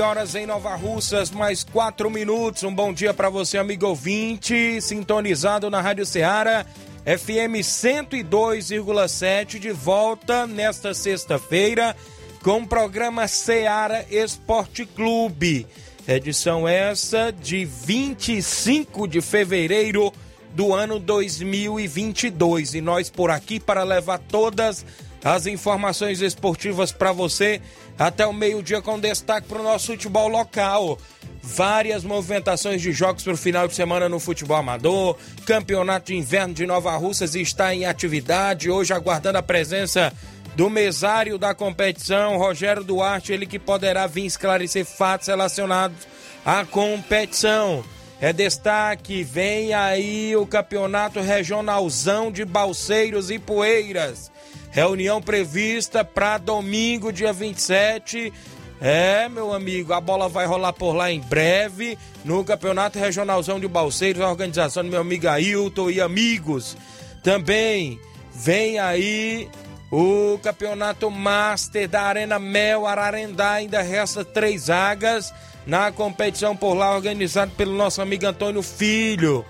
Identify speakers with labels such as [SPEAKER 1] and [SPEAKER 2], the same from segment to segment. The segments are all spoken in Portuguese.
[SPEAKER 1] 11 horas em Nova Russas, mais 4 minutos. Um bom dia para você, amigo ouvinte, sintonizado na Rádio Ceará, FM 102,7, de volta nesta sexta-feira com o programa Ceará Esporte Clube. Edição essa de 25 de fevereiro do ano 2022. E nós por aqui para levar todas as informações esportivas para você até o meio-dia com destaque para o nosso futebol local. Várias movimentações de jogos para o final de semana no futebol amador. Campeonato de Inverno de Nova Russas está em atividade. Hoje aguardando a presença do mesário da competição, Rogério Duarte, ele que poderá vir esclarecer fatos relacionados à competição. É destaque, vem aí o campeonato regionalzão de Balseiros e Poeiras. Reunião prevista para domingo, dia 27. É, meu amigo, a bola vai rolar por lá em breve no Campeonato Regionalzão de Balseiros, a organização do meu amigo Ailton e amigos. Também vem aí o Campeonato Master da Arena Mel Ararendá, ainda resta três vagas na competição por lá, organizado pelo nosso amigo Antônio Filho.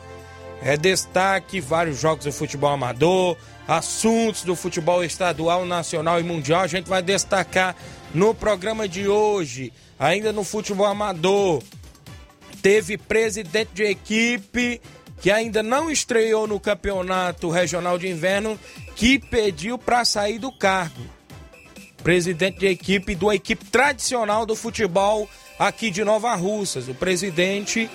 [SPEAKER 1] É destaque vários jogos de futebol amador, assuntos do futebol estadual, nacional e mundial. A gente vai destacar no programa de hoje, ainda no futebol amador. Teve presidente de equipe que ainda não estreou no campeonato regional de inverno que pediu para sair do cargo. Presidente de equipe do equipe tradicional do futebol aqui de Nova Russas. O presidente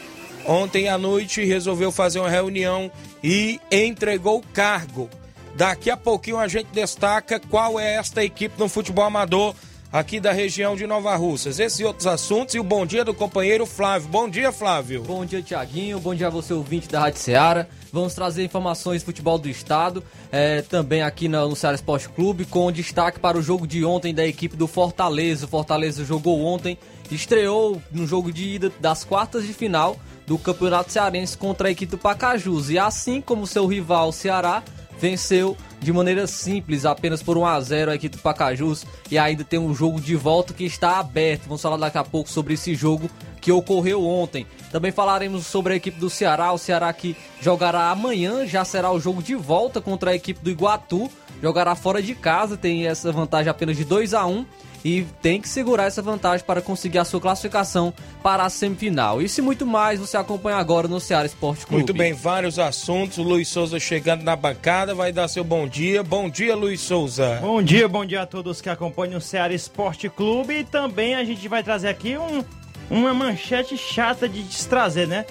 [SPEAKER 1] ontem à noite resolveu fazer uma reunião e entregou o cargo. Daqui a pouquinho a gente destaca qual é esta equipe no futebol amador aqui da região de Nova Russas. Esses e outros assuntos e o bom dia do companheiro Flávio. Bom dia, Flávio.
[SPEAKER 2] Bom dia, Tiaguinho. Bom dia a você, ouvinte da Rádio Ceará. Vamos trazer informações do futebol do estado, é, também aqui no, no Ceará Esporte Clube, com destaque para o jogo de ontem da equipe do Fortaleza. O Fortaleza jogou ontem, estreou no jogo de ida das quartas de final do Campeonato Cearense contra a equipe do Pacajus. E assim como seu rival Ceará, venceu de maneira simples, apenas por 1 a 0 a equipe do Pacajus e ainda tem um jogo de volta que está aberto. Vamos falar daqui a pouco sobre esse jogo que ocorreu ontem. Também falaremos sobre a equipe do Ceará, o Ceará que jogará amanhã, já será o jogo de volta contra a equipe do Iguatu, jogará fora de casa, tem essa vantagem apenas de 2 a 1 e tem que segurar essa vantagem para conseguir a sua classificação para a semifinal. Isso e muito mais você acompanha agora no Ceará Esporte Clube.
[SPEAKER 1] Muito bem, vários assuntos. O Luiz Souza chegando na bancada, vai dar seu bom dia. Bom dia, Luiz Souza.
[SPEAKER 3] Bom dia, bom dia a todos que acompanham o Ceará Esporte Clube. E também a gente vai trazer aqui um, uma manchete chata de trazer, né?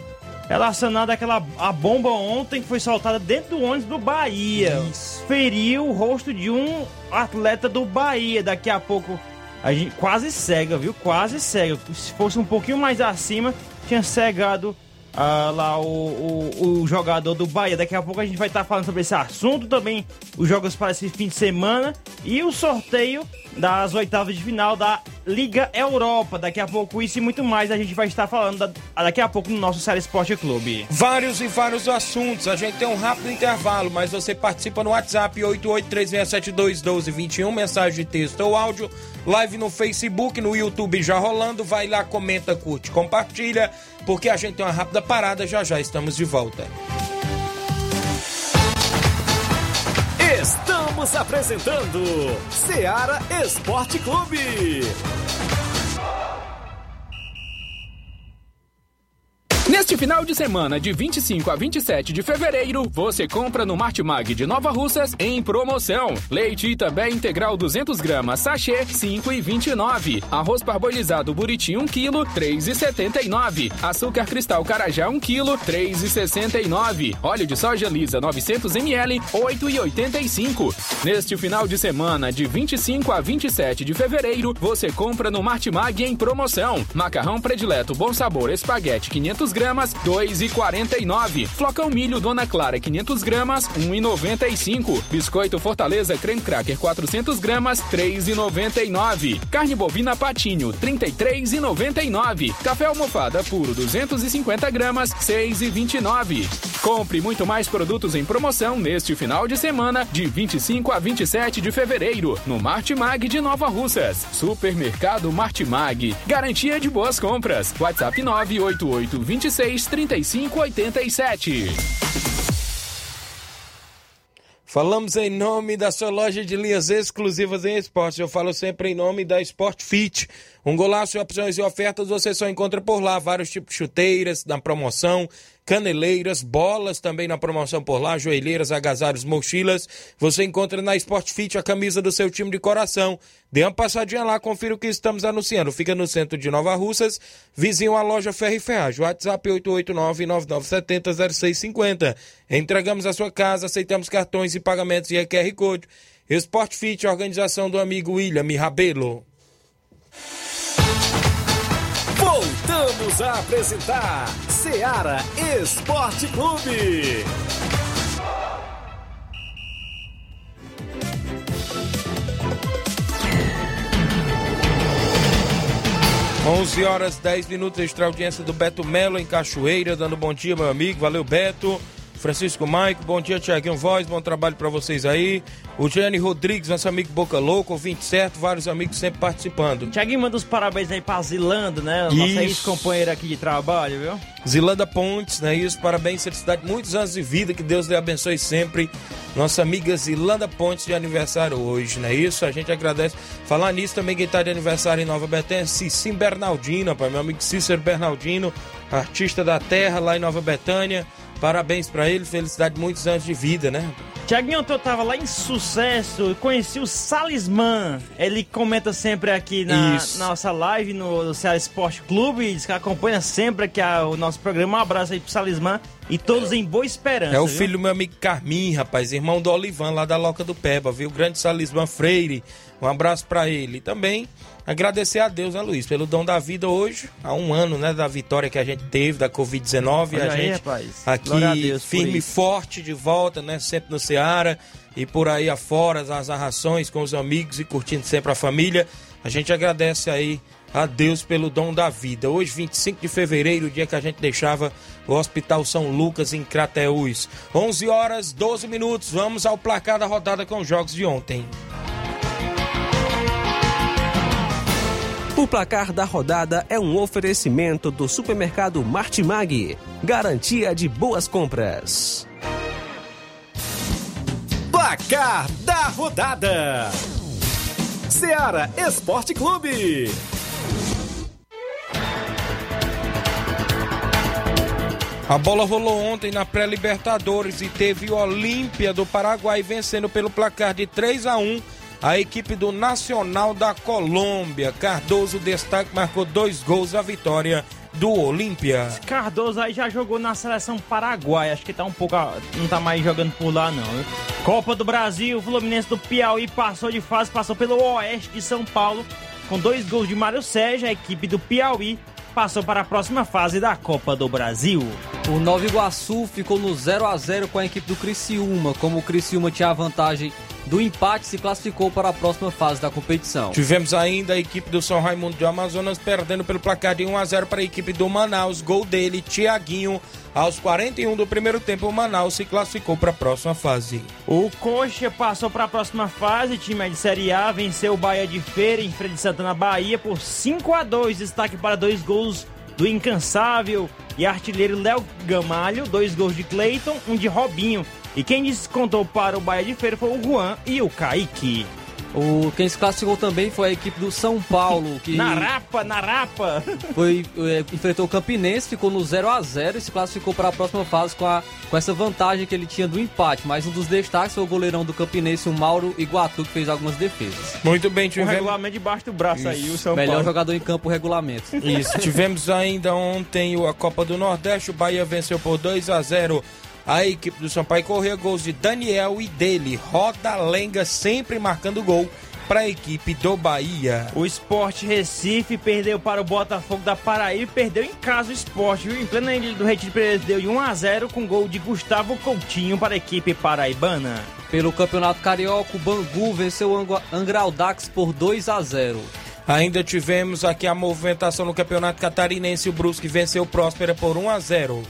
[SPEAKER 3] Relacionada àquela a bomba ontem que foi soltada dentro do ônibus do Bahia. Isso. Feriu o rosto de um atleta do Bahia. Daqui a pouco a gente quase cega, viu? Quase cega. Se fosse um pouquinho mais acima, tinha cegado ah, lá o, o, o, jogador do Bahia. Daqui a pouco a gente vai estar tá falando sobre esse assunto também, os jogos para esse fim de semana e o sorteio das oitavas de final da Liga Europa. Daqui a pouco isso e muito mais a gente vai estar falando da, daqui a pouco no nosso Série Esporte Clube.
[SPEAKER 1] Vários e vários assuntos. A gente tem um rápido intervalo, mas você participa no WhatsApp 8836721221, mensagem de texto ou áudio, live no Facebook, no YouTube já rolando. Vai lá, comenta, curte, compartilha, porque a gente tem uma rápida parada. Já já estamos de volta.
[SPEAKER 4] Estamos apresentando Seara Esporte Clube.
[SPEAKER 5] Neste final de semana, de 25 a 27 de fevereiro, você compra no Martimag de Nova Russas em promoção. Leite Itabé integral 200 gramas, sachê 5,29. Arroz parbolizado Buriti 1 kg, 3,79. Açúcar cristal Carajá 1 kg, 3,69. Óleo de soja lisa 900 ml, 8,85. Neste final de semana, de 25 a 27 de fevereiro, você compra no Martimag em promoção. Macarrão predileto Bom Sabor Espaguete 500 gramas, 2,49. Flocão milho Dona Clara 500 gramas, 1,95. Biscoito Fortaleza Creme Cracker 400 gramas, 3,99. Carne bovina Patinho, 33,99. Café almofada puro 250 gramas, 6,29. Compre muito mais produtos em promoção neste final de semana, de 25 a 27 de fevereiro, no Martimag de Nova Russas. Supermercado Martimag. Garantia de boas compras. WhatsApp 988 26 35 87.
[SPEAKER 1] Falamos em nome da sua loja de linhas exclusivas em esporte. Eu falo sempre em nome da Sport Fit. Um golaço, opções e ofertas você só encontra por lá. Vários tipos de chuteiras na promoção, caneleiras, bolas também na promoção por lá, joelheiras, agasalhos, mochilas. Você encontra na Sport Fit a camisa do seu time de coração. Dê uma passadinha lá, confira o que estamos anunciando. Fica no centro de Nova Russas, vizinho à loja Ferro e Ferragem. WhatsApp 889-9970-0650. Entregamos a sua casa, aceitamos cartões e pagamentos e QR Code. Sport Fit, organização do amigo William Rabelo.
[SPEAKER 4] Voltamos a apresentar Seara Esporte Clube.
[SPEAKER 1] 11 horas 10 minutos, extra audiência do Beto Melo em Cachoeira, dando bom dia, meu amigo. Valeu, Beto. Francisco Maico, bom dia, Tiaguinho Voz, bom trabalho para vocês aí. O Gianni Rodrigues, nosso amigo Boca Louco, ouvinte certo, vários amigos sempre participando.
[SPEAKER 3] Tiaguinho manda os parabéns aí pra Zilanda, né? Nossa ex-companheira aqui de trabalho, viu?
[SPEAKER 1] Zilanda Pontes, né? Isso, parabéns, felicidade, muitos anos de vida, que Deus lhe abençoe sempre. Nossa amiga Zilanda Pontes de aniversário hoje, né? Isso, a gente agradece. Falar nisso também, quem tá de aniversário em Nova Betânia, Cicim Bernardino, pai, meu amigo Cícero Bernardino, artista da terra lá em Nova Betânia. Parabéns para ele, felicidade, muitos anos de vida, né?
[SPEAKER 3] Tiaguinho, eu tava lá em sucesso e conheci o Salisman. Ele comenta sempre aqui na, na nossa live no, Ceará Esporte Clube. Diz que acompanha sempre aqui a, o nosso programa. Um abraço aí pro Salisman e todos em boa esperança.
[SPEAKER 1] É o
[SPEAKER 3] viu?
[SPEAKER 1] filho do meu amigo Carmim, rapaz, irmão do Olivan, lá da Loca do Peba, viu? O grande Salisman Freire. Um abraço para ele. E também agradecer a Deus, né, Luiz, pelo dom da vida hoje, há um ano, né, da vitória que a gente teve da Covid-19.
[SPEAKER 3] Olha
[SPEAKER 1] A gente
[SPEAKER 3] rapaz. A
[SPEAKER 1] aqui
[SPEAKER 3] por
[SPEAKER 1] firme e forte de volta, né, sempre no Ceará e por aí afora, as arrações com os amigos e curtindo sempre a família. A gente agradece aí a Deus pelo dom da vida. Hoje, 25 de fevereiro, o dia que a gente deixava o Hospital São Lucas em Crateús. 11 horas 12 minutos. Vamos ao placar da rodada com os jogos de ontem.
[SPEAKER 6] O placar da rodada é um oferecimento do supermercado Martimag. Garantia de boas compras.
[SPEAKER 4] Placar da rodada: Seara Esporte Clube.
[SPEAKER 1] A bola rolou ontem na pré-Libertadores e teve o Olímpia do Paraguai vencendo pelo placar de 3 a 1 a equipe do Nacional da Colômbia. Cardoso destaque marcou dois gols da vitória do Olímpia.
[SPEAKER 3] Cardoso aí já jogou na seleção paraguaia. Acho que tá um pouco. Não tá mais jogando por lá, não. Copa do Brasil, o Fluminense do Piauí passou de fase, passou pelo Oeste de São Paulo. Com dois gols de Mário Sérgio, a equipe do Piauí passou para a próxima fase da Copa do Brasil.
[SPEAKER 2] O Nova Iguaçu ficou no 0 a 0 com a equipe do Criciúma. Como o Criciúma tinha a vantagem do empate, se classificou para a próxima fase da competição.
[SPEAKER 1] Tivemos ainda a equipe do São Raimundo de Amazonas perdendo pelo placar de 1 a 0 para a equipe do Manaus. Gol dele, Tiaguinho. Aos 41 do primeiro tempo, o Manaus se classificou para a próxima fase.
[SPEAKER 3] O Coxa passou para a próxima fase, time de Série A, venceu o Bahia de Feira em Feira de Santana, Bahia, por 5 a 2 Destaque para dois gols do incansável e artilheiro Léo Gamalho, dois gols de Cleiton, um de Robinho. E quem descontou para o Bahia de Feira foi o Juan e o Kaique.
[SPEAKER 2] O, quem se classificou também foi a equipe do São Paulo, que
[SPEAKER 3] Na rapa, na rapa.
[SPEAKER 2] foi, é, enfrentou o Campinense, ficou no 0 a 0 e se classificou para a próxima fase com, a, com essa vantagem que ele tinha do empate. Mas um dos destaques foi o goleirão do Campinense, o Mauro Iguatu, que fez algumas defesas.
[SPEAKER 1] Muito bem,
[SPEAKER 3] Um
[SPEAKER 1] tivemos.
[SPEAKER 3] regulamento debaixo do braço aí, o São
[SPEAKER 2] Melhor
[SPEAKER 3] Paulo.
[SPEAKER 2] jogador em campo regulamento.
[SPEAKER 1] Isso, tivemos ainda ontem o- a Copa do Nordeste. O Bahia venceu por 2 a 0 a equipe do Sampaio Corrêa. Gols de Daniel e dele. Roda Lenga sempre marcando gol para a equipe do Bahia.
[SPEAKER 3] O Esporte Recife perdeu para o Botafogo da Paraíba e perdeu em casa o Esporte, viu? Em plena ilha do Retiro perdeu de 1 a 0 com gol de Gustavo Coutinho para a equipe paraibana.
[SPEAKER 2] Pelo Campeonato Carioca, o Bangu venceu o Angu- Angra Aldax por 2 a 0
[SPEAKER 1] Ainda tivemos aqui a movimentação no Campeonato Catarinense. O Brusque venceu o Próspera por 1 a 0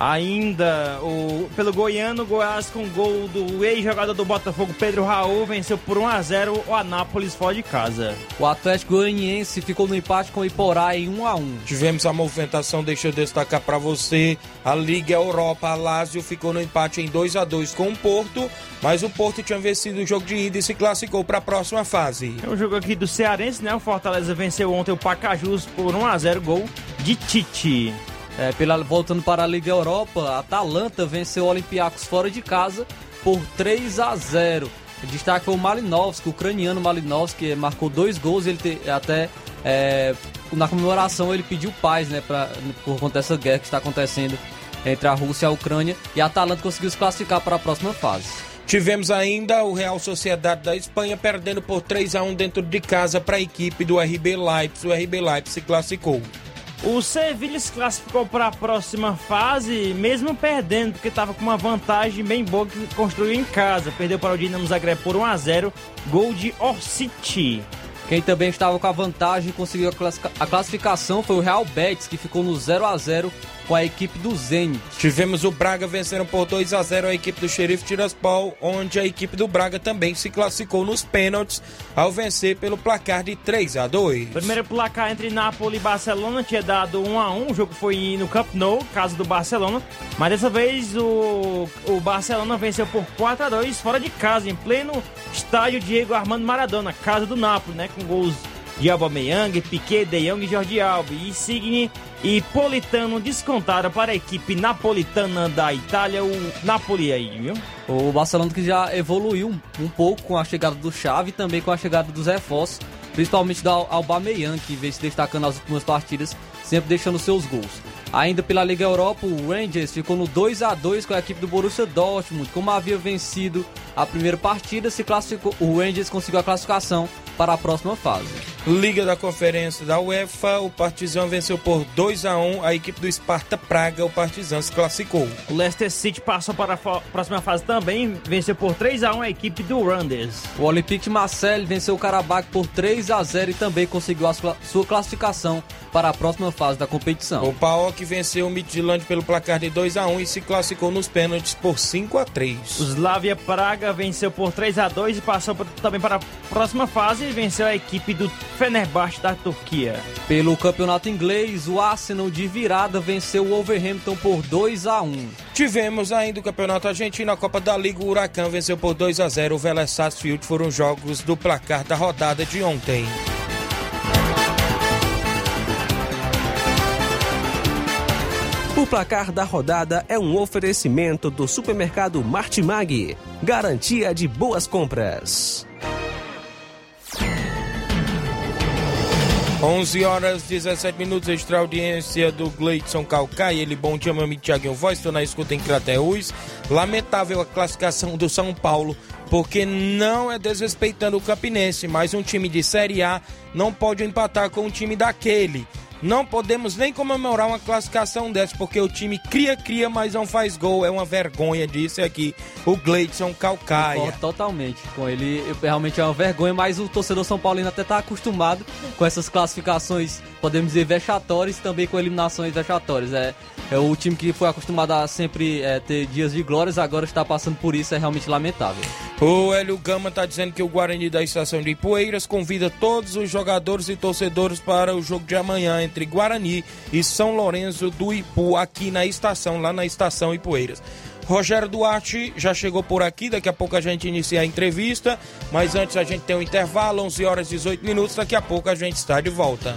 [SPEAKER 3] Ainda o, pelo Goiano, Goiás com gol do ex-jogador do Botafogo, Pedro Raul, venceu por 1 a 0 o Anápolis fora de casa.
[SPEAKER 2] O Atlético Goianiense ficou no empate com o Iporá em 1 a 1
[SPEAKER 1] Tivemos a movimentação, deixa eu destacar para você. A Liga Europa, a Lazio ficou no empate em 2 a 2 com o Porto, mas o Porto tinha vencido o jogo de ida e se classificou para a próxima fase.
[SPEAKER 3] É um jogo aqui do Cearense, né? O Fortaleza venceu ontem o Pacajus por 1 a 0 gol de Tite.
[SPEAKER 2] É, pela, voltando para a Liga Europa, a Atalanta venceu o Olympiacos fora de casa por 3 a 0 O destaque foi o Malinovski, o ucraniano Malinovski, marcou dois gols. Ele te- até é, na comemoração ele pediu paz, né, pra, por conta dessa guerra que está acontecendo entre a Rússia e a Ucrânia. E a Atalanta conseguiu se classificar para a próxima fase.
[SPEAKER 1] Tivemos ainda o Real Sociedade da Espanha perdendo por 3 a 1 dentro de casa para a equipe do RB Leipzig. O RB Leipzig se classificou.
[SPEAKER 3] O Sevilha se classificou para a próxima fase, mesmo perdendo, porque estava com uma vantagem bem boa que construiu em casa. Perdeu para o Dinamo Zagreb por 1 a 0 gol de Orsic.
[SPEAKER 2] Quem também estava com a vantagem e conseguiu a, classificação foi o Real Betis, que ficou no 0 a 0 com a equipe do Zenit.
[SPEAKER 1] Tivemos o Braga vencendo por 2 a 0 a equipe do Xerife Tiraspol, onde a equipe do Braga também se classificou nos pênaltis ao vencer pelo placar de 3 a 2.
[SPEAKER 3] Primeiro placar entre Napoli e Barcelona tinha dado 1 a 1 o jogo foi no Camp Nou, casa do Barcelona. Mas dessa vez o, o Barcelona venceu por 4 a 2 fora de casa, em pleno estádio Diego Armando Maradona, casa do Napoli, né? Com gols de Aubameyang, Piquet, De Jong Jordi Alba. E Insigne e Politano descontaram para a equipe napolitana da Itália, o Napoli aí, viu?
[SPEAKER 2] O Barcelona que já evoluiu um, pouco com a chegada do Xavi e também com a chegada dos reforços, principalmente do Al- Aubameyang, que vem se destacando nas últimas partidas, sempre deixando seus gols. Ainda pela Liga Europa, o Rangers ficou no 2 a 2 com a equipe do Borussia Dortmund. Como havia vencido a primeira partida, se classificou, o Rangers conseguiu a classificação para a próxima fase.
[SPEAKER 1] Liga da Conferência da UEFA, o Partizan venceu por 2 a 1 a equipe do Sparta Praga, o Partizan se classificou.
[SPEAKER 3] O Leicester City passou para a próxima fase também, venceu por 3 a 1 a equipe do Randers.
[SPEAKER 2] O Olympique Marseille venceu o Karabakh por 3 a 0 e também conseguiu sua classificação para a próxima fase da competição.
[SPEAKER 1] O PAOK venceu o Midtjylland pelo placar de 2 a 1 e se classificou nos pênaltis por 5 a 3.
[SPEAKER 3] O Slavia Praga venceu por 3 a 2 e passou também para a próxima fase e venceu a equipe do Fenerbahçe da Turquia.
[SPEAKER 2] Pelo campeonato inglês, o Arsenal de virada venceu o Wolverhampton por 2 a 1.
[SPEAKER 1] Tivemos ainda o Campeonato Argentino, a Copa da Liga, o Huracan venceu por 2 a 0 o Vélez Sarsfield, foram jogos do placar da rodada de ontem.
[SPEAKER 6] O placar da rodada é um oferecimento do supermercado Martimag. Garantia de boas compras.
[SPEAKER 1] 11 horas 17 minutos, extra audiência do Gleidson Calcai. Ele, bom dia, meu amigo Thiaguinho Voz, estou na escuta em Crateús. Lamentável a classificação do São Paulo, porque não é desrespeitando o Campinense, mas um time de Série A não pode empatar com um time daquele. Não podemos nem comemorar uma classificação dessa, porque o time cria, cria, mas não faz gol. É uma vergonha, disse aqui o Gleidson Calcaia.
[SPEAKER 2] Concordo totalmente com ele. Realmente é uma vergonha, mas o torcedor São Paulino até está acostumado com essas classificações, podemos dizer, vexatórias e também com eliminações vexatórias. É, é o time que foi acostumado a sempre é, ter dias de glórias, agora está passando por isso, é realmente lamentável.
[SPEAKER 1] O Hélio Gama está dizendo que o Guarani da estação de Ipueiras convida todos os jogadores e torcedores para o jogo de amanhã entre Guarani e São Lourenço do Ipu, aqui na estação, lá na estação Ipueiras. Rogério Duarte já chegou por aqui, daqui a pouco a gente inicia a entrevista, mas antes a gente tem um intervalo, 11 horas e 18 minutos, daqui a pouco a gente está de volta.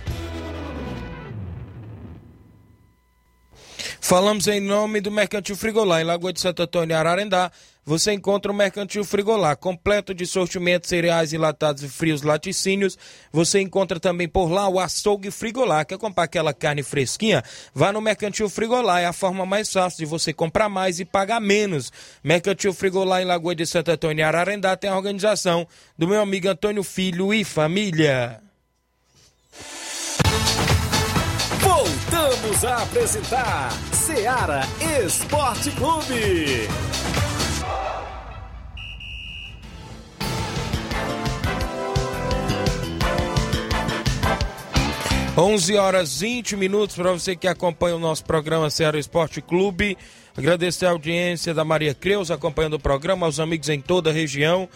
[SPEAKER 1] Falamos em nome do Mercantil Frigolá, em Lagoa de Santo Antônio, Ararendá. Você encontra o Mercantil Frigolá, completo de sortimento, cereais enlatados e frios laticínios. Você encontra também por lá o açougue Frigolá. Quer comprar aquela carne fresquinha? Vá no Mercantil Frigolá, é a forma mais fácil de você comprar mais e pagar menos. Mercantil Frigolá, em Lagoa de Santo Antônio, Ararendá, tem a organização do meu amigo Antônio Filho e família.
[SPEAKER 4] Voltamos a apresentar Seara Esporte Clube.
[SPEAKER 1] 11 horas 20 minutos para você que acompanha o nosso programa Ceará Esporte Clube. Agradecer a audiência da Maria Creus acompanhando o programa, aos amigos em toda a região.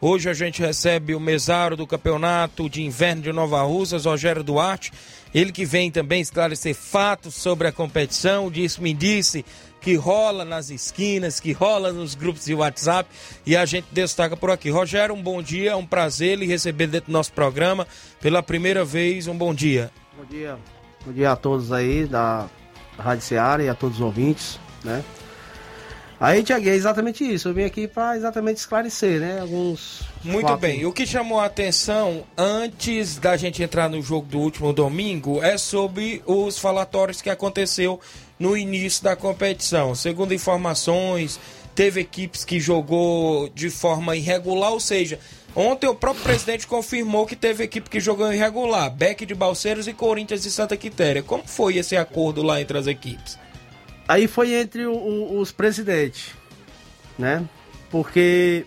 [SPEAKER 1] Hoje a gente recebe o mesário do campeonato de inverno de Nova Russas, Rogério Duarte. Ele que vem também esclarecer fatos sobre a competição. Disse, me disse que rola nas esquinas, que rola nos grupos de WhatsApp e a gente destaca por aqui. Rogério, um bom dia, um prazer lhe receber dentro do nosso programa pela primeira vez. Um bom dia.
[SPEAKER 7] Bom dia, bom dia a todos aí da Rádio Seara e a todos os ouvintes, né? Aí, Tiago, é exatamente isso. Eu vim aqui para exatamente esclarecer, né? Alguns.
[SPEAKER 1] Muito
[SPEAKER 7] fatos.
[SPEAKER 1] bem. O que chamou a atenção antes da gente entrar no jogo do último domingo é sobre os falatórios que aconteceu no início da competição. Segundo informações, teve equipes que jogou de forma irregular, ou seja, ontem o próprio presidente confirmou que teve equipe que jogou irregular, Beck de Balseiros e Corinthians de Santa Quitéria. Como foi esse acordo lá entre as equipes?
[SPEAKER 7] Aí foi entre o- o- os presidentes, né? Porque.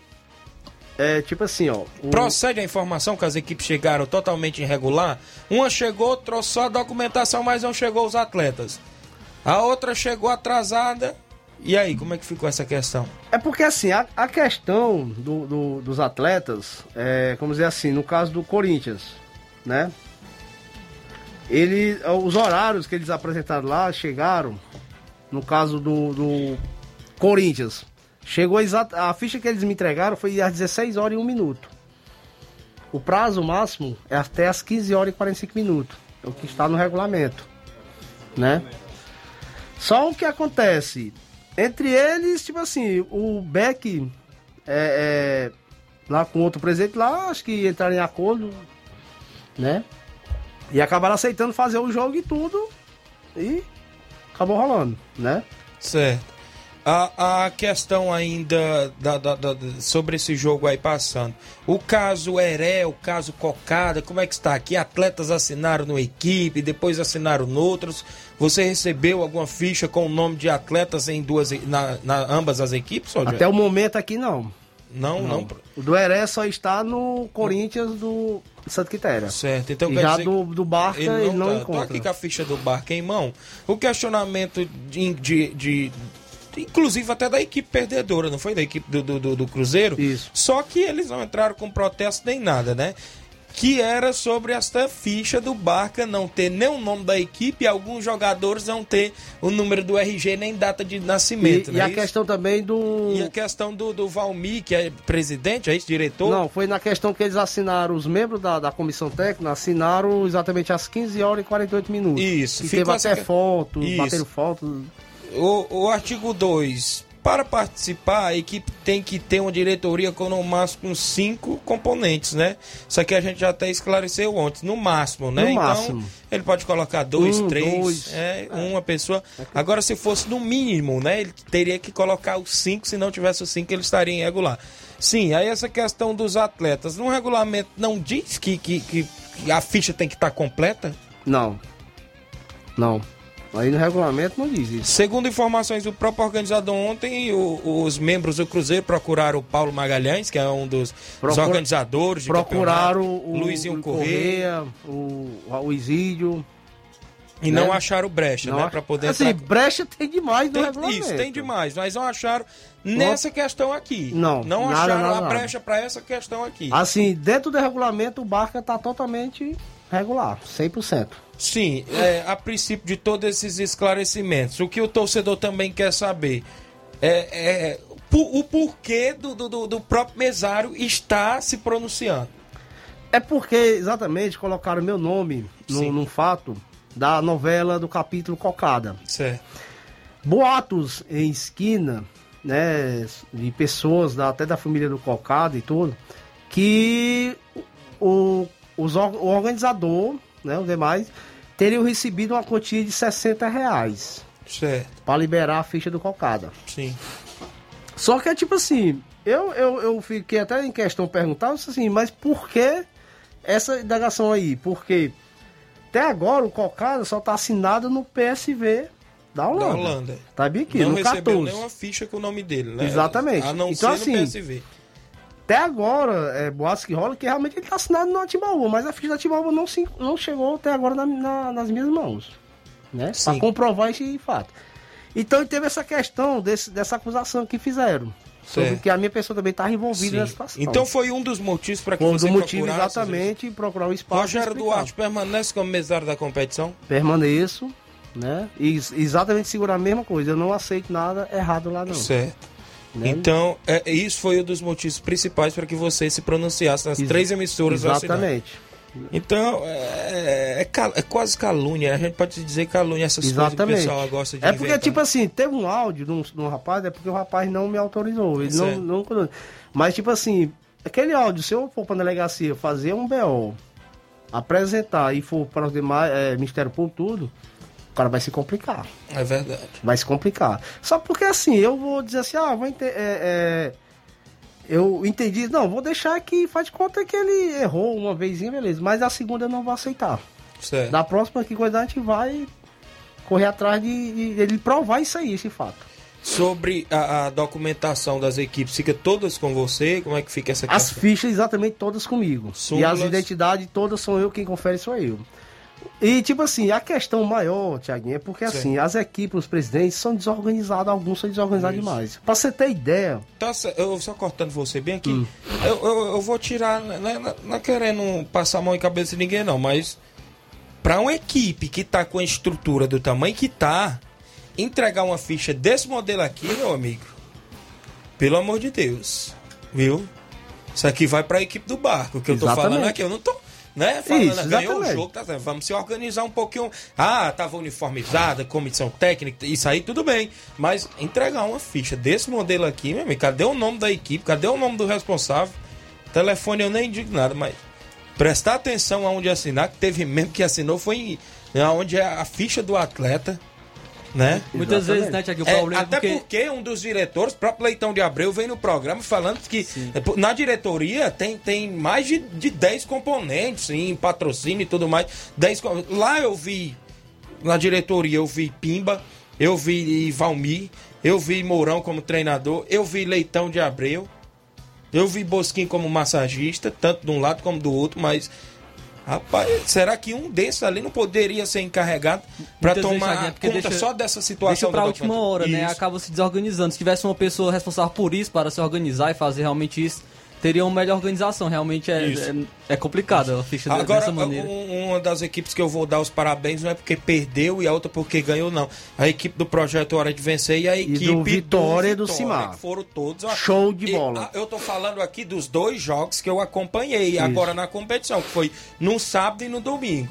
[SPEAKER 7] É tipo assim, ó. o-
[SPEAKER 1] Procede a informação que as equipes chegaram totalmente irregular? Uma chegou, trouxe só a documentação, mas não chegou os atletas. A outra chegou atrasada. E aí, como é que ficou essa questão?
[SPEAKER 7] É porque assim, a, a questão do- do- dos atletas, é, como dizer assim, no caso do Corinthians, né? Ele, os horários que eles apresentaram lá chegaram, no caso do, do Corinthians, chegou exato, a ficha que eles me entregaram foi às 16 horas e 1 minuto. O prazo máximo é até às 15 horas e 45 minutos, o que está no regulamento, né? Só o que acontece, entre eles, tipo assim, o Beck é, é, lá com outro presidente lá, acho que entraram em acordo, né? E acabaram aceitando fazer o jogo e tudo. E acabou rolando, né?
[SPEAKER 1] Certo. A, a questão ainda da, da- da- sobre esse jogo aí passando. O caso Heré, o caso Cocada, como é que está aqui? Atletas assinaram no equipe, depois assinaram noutros. Você recebeu alguma ficha com o nome de atletas em duas, e- na, na- ambas as equipes?
[SPEAKER 7] Até o momento aqui não.
[SPEAKER 1] Não, não.
[SPEAKER 7] O do Heré só está no Corinthians do Santa Quitéria.
[SPEAKER 1] Certo, então
[SPEAKER 7] e
[SPEAKER 1] quer
[SPEAKER 7] já
[SPEAKER 1] dizer
[SPEAKER 7] do, do Barca ele não,
[SPEAKER 1] tá. Tô
[SPEAKER 7] encontra.
[SPEAKER 1] aqui com a ficha do Barca em mão. O questionamento de, de- de- inclusive até da equipe perdedora, não foi? Da equipe do, do- do Cruzeiro?
[SPEAKER 7] Isso.
[SPEAKER 1] Só que eles não entraram com protesto nem nada, né? Que era sobre esta ficha do Barca não ter nem o nome da equipe e alguns jogadores não ter o número do RG nem data de nascimento,
[SPEAKER 7] E, e a
[SPEAKER 1] Isso?
[SPEAKER 7] questão também do.
[SPEAKER 1] E a questão do, do Valmir, que é presidente, é isso, diretor?
[SPEAKER 7] Não, foi na questão que eles assinaram, os membros da, da comissão técnica assinaram exatamente às 15 horas e 48 minutos.
[SPEAKER 1] Isso,
[SPEAKER 7] E teve até
[SPEAKER 1] que-
[SPEAKER 7] foto,
[SPEAKER 1] Isso.
[SPEAKER 7] bateram foto.
[SPEAKER 1] O, o artigo 2 para participar, a equipe tem que ter uma diretoria com no máximo cinco componentes, né? Isso aqui a gente já até esclareceu ontem, no máximo, né?
[SPEAKER 7] No
[SPEAKER 1] então,
[SPEAKER 7] máximo.
[SPEAKER 1] ele pode colocar dois,
[SPEAKER 7] Um,
[SPEAKER 1] três,
[SPEAKER 7] dois.
[SPEAKER 1] é, uma pessoa. Agora, se fosse no mínimo, né? Ele teria que colocar os cinco, se não tivesse os cinco, ele estaria irregular. Sim, aí essa questão dos atletas, no regulamento não diz que, que, que que a ficha tem que estar completa?
[SPEAKER 7] Não. Não. Aí no regulamento não diz isso.
[SPEAKER 1] Segundo informações do próprio organizador ontem, o- os membros do Cruzeiro procuraram o Paulo Magalhães, que é um dos,
[SPEAKER 7] Procura-
[SPEAKER 1] organizadores de
[SPEAKER 7] Procuraram o,
[SPEAKER 1] Luizinho
[SPEAKER 7] o
[SPEAKER 1] Correia,
[SPEAKER 7] o, o Isídio.
[SPEAKER 1] e não
[SPEAKER 7] né?
[SPEAKER 1] acharam brecha,
[SPEAKER 7] Não
[SPEAKER 1] né?
[SPEAKER 7] ach-
[SPEAKER 1] Para poder
[SPEAKER 7] assim,
[SPEAKER 1] entrar-
[SPEAKER 7] brecha tem demais no
[SPEAKER 1] Tem-
[SPEAKER 7] regulamento.
[SPEAKER 1] isso, tem demais, mas não acharam nessa questão aqui.
[SPEAKER 7] Não,
[SPEAKER 1] Não
[SPEAKER 7] nada,
[SPEAKER 1] acharam
[SPEAKER 7] nada,
[SPEAKER 1] a brecha para essa questão aqui.
[SPEAKER 7] Assim, dentro do regulamento, o Barca está totalmente regular, 100%.
[SPEAKER 1] Sim, é, a princípio de todos esses esclarecimentos, o que o torcedor também quer saber é, é pu- o porquê do, do- do, próprio mesário estar se pronunciando.
[SPEAKER 7] É porque, exatamente, colocaram meu nome no, num fato da novela do capítulo Cocada.
[SPEAKER 1] Certo.
[SPEAKER 7] boatos em esquina, né, de pessoas da- até da família do Cocada e tudo, que o, os o organizador, né, os demais, teriam recebido uma quantia de 60 reais
[SPEAKER 1] Certo,
[SPEAKER 7] para liberar a ficha do Cocada.
[SPEAKER 1] sim.
[SPEAKER 7] Só que é tipo assim, eu, eu, eu fiquei até em questão perguntar, assim, mas por que essa indagação aí? Porque até agora o Cocada só tá assinado no PSV da Holanda.
[SPEAKER 1] Da Holanda.
[SPEAKER 7] Tá bem aqui,
[SPEAKER 1] não
[SPEAKER 7] no
[SPEAKER 1] recebeu
[SPEAKER 7] 14.
[SPEAKER 1] nenhuma ficha com o nome dele, né?
[SPEAKER 7] Exatamente.
[SPEAKER 1] A não
[SPEAKER 7] Então,
[SPEAKER 1] ser no
[SPEAKER 7] assim,
[SPEAKER 1] PSV.
[SPEAKER 7] Até agora, é, boatos que rola que realmente ele tá assinado no Timbaúba, mas a ficha da Timbaúba não, se- não chegou até agora na- na- nas minhas mãos. Né? Pra comprovar esse fato. Então teve essa questão desse, dessa acusação que fizeram. Sobre
[SPEAKER 1] Certo.
[SPEAKER 7] que a minha pessoa também tá envolvida
[SPEAKER 1] Sim.
[SPEAKER 7] nessa situação.
[SPEAKER 1] Então foi um dos motivos para que
[SPEAKER 7] um
[SPEAKER 1] você
[SPEAKER 7] motivo
[SPEAKER 1] procurasse
[SPEAKER 7] exatamente procurar o
[SPEAKER 1] essas-
[SPEAKER 7] espaço.
[SPEAKER 1] Rogério. Duarte permanece como mesário da competição?
[SPEAKER 7] Permaneço, né? E ex- exatamente segurar a mesma coisa. Eu não aceito nada errado lá não.
[SPEAKER 1] Certo.
[SPEAKER 7] Né?
[SPEAKER 1] Então, é, isso foi um dos motivos principais para que você se pronunciasse nas
[SPEAKER 7] Ex-
[SPEAKER 1] três emissoras.
[SPEAKER 7] Exatamente.
[SPEAKER 1] Então, é, é cal- é quase calúnia. A gente pode dizer calúnia, essas coisas que o
[SPEAKER 7] Exatamente.
[SPEAKER 1] pessoal gosta de
[SPEAKER 7] É porque,
[SPEAKER 1] inventar.
[SPEAKER 7] tipo assim, teve um áudio de um, de um rapaz, é porque o rapaz não me autorizou. Ele não, não. Mas, tipo assim, aquele áudio, se eu for pra delegacia fazer um BO, apresentar e for para os demais, é, Ministério Público, tudo, o cara vai se complicar.
[SPEAKER 1] É verdade.
[SPEAKER 7] Vai se complicar. Só porque assim, eu vou dizer assim, ah, vou ente- é, é, eu entendi, não, vou deixar que faz de conta que ele errou uma vezinha, beleza. Mas a segunda eu não vou aceitar.
[SPEAKER 1] Certo.
[SPEAKER 7] Da próxima que coisa a gente vai correr atrás de, de ele provar isso aí, esse fato.
[SPEAKER 1] Sobre a, a documentação das equipes, fica todas com você? Como é que fica essa
[SPEAKER 7] As
[SPEAKER 1] questão?
[SPEAKER 7] fichas exatamente todas comigo. E
[SPEAKER 1] Súmulas.
[SPEAKER 7] as identidades todas são eu, quem confere sou eu. E tipo assim, a questão maior, Tiaguinho, é porque assim, as equipes, os presidentes são desorganizados, alguns são desorganizados demais. Pra você ter ideia,
[SPEAKER 1] Tá, eu só cortando você bem aqui.
[SPEAKER 7] Hum.
[SPEAKER 1] Eu, eu, eu vou tirar, né, né, não é querendo passar a mão em cabeça de ninguém, não, mas para uma equipe que tá com a estrutura do tamanho que tá, entregar uma ficha desse modelo aqui, meu amigo, pelo amor de Deus, viu? Isso aqui vai para a equipe do barco, que eu tô
[SPEAKER 7] Exatamente.
[SPEAKER 1] falando aqui, eu não tô. Né? Falando,
[SPEAKER 7] Isso,
[SPEAKER 1] ganhou o jogo, tá certo. Vamos se organizar um pouquinho. Ah, tava uniformizada, comissão técnica, isso aí tudo bem. Mas entregar uma ficha desse modelo aqui, meu amigo, cadê o nome da equipe? Cadê o nome do responsável? Telefone eu nem digo nada, mas prestar atenção aonde assinar, que teve mesmo que assinou, foi em- aonde é a ficha do atleta, né?
[SPEAKER 2] Muitas
[SPEAKER 7] Exatamente.
[SPEAKER 2] vezes, né, Tiago, o
[SPEAKER 1] É,
[SPEAKER 2] problema
[SPEAKER 1] até
[SPEAKER 2] é porque...
[SPEAKER 1] porque um dos diretores, o próprio Leitão de Abreu, vem no programa falando que é, pô, na diretoria tem, tem mais de, de 10 componentes em patrocínio e tudo mais. 10, co- lá eu vi, na diretoria, eu vi Pimba, eu vi Valmir, eu vi Mourão como treinador, eu vi Leitão de Abreu, eu vi Bosquim como massagista, tanto de um lado como do outro, mas. Rapaz, será que um desses ali não poderia ser encarregado para tomar
[SPEAKER 2] é
[SPEAKER 1] conta
[SPEAKER 2] deixa-
[SPEAKER 1] só dessa situação?
[SPEAKER 2] Deixa pra
[SPEAKER 1] da
[SPEAKER 2] última hora, né?
[SPEAKER 1] Isso.
[SPEAKER 2] Acaba se desorganizando. Se tivesse uma pessoa responsável por isso, para se organizar e fazer realmente isso, teria uma melhor organização. Realmente é,
[SPEAKER 1] Isso.
[SPEAKER 2] é, é complicado a ficha
[SPEAKER 1] Agora,
[SPEAKER 2] dessa maneira.
[SPEAKER 1] um- uma das equipes que eu vou dar os parabéns não é porque perdeu e a outra porque ganhou, não. A equipe do Projeto Hora de Vencer e a equipe
[SPEAKER 7] do Vitória e do Cimar.
[SPEAKER 1] que Foram todos. ó.
[SPEAKER 7] Show de
[SPEAKER 1] E,
[SPEAKER 7] bola.
[SPEAKER 1] ah, eu tô falando aqui dos dois jogos que eu acompanhei agora na competição, que foi no sábado e no domingo.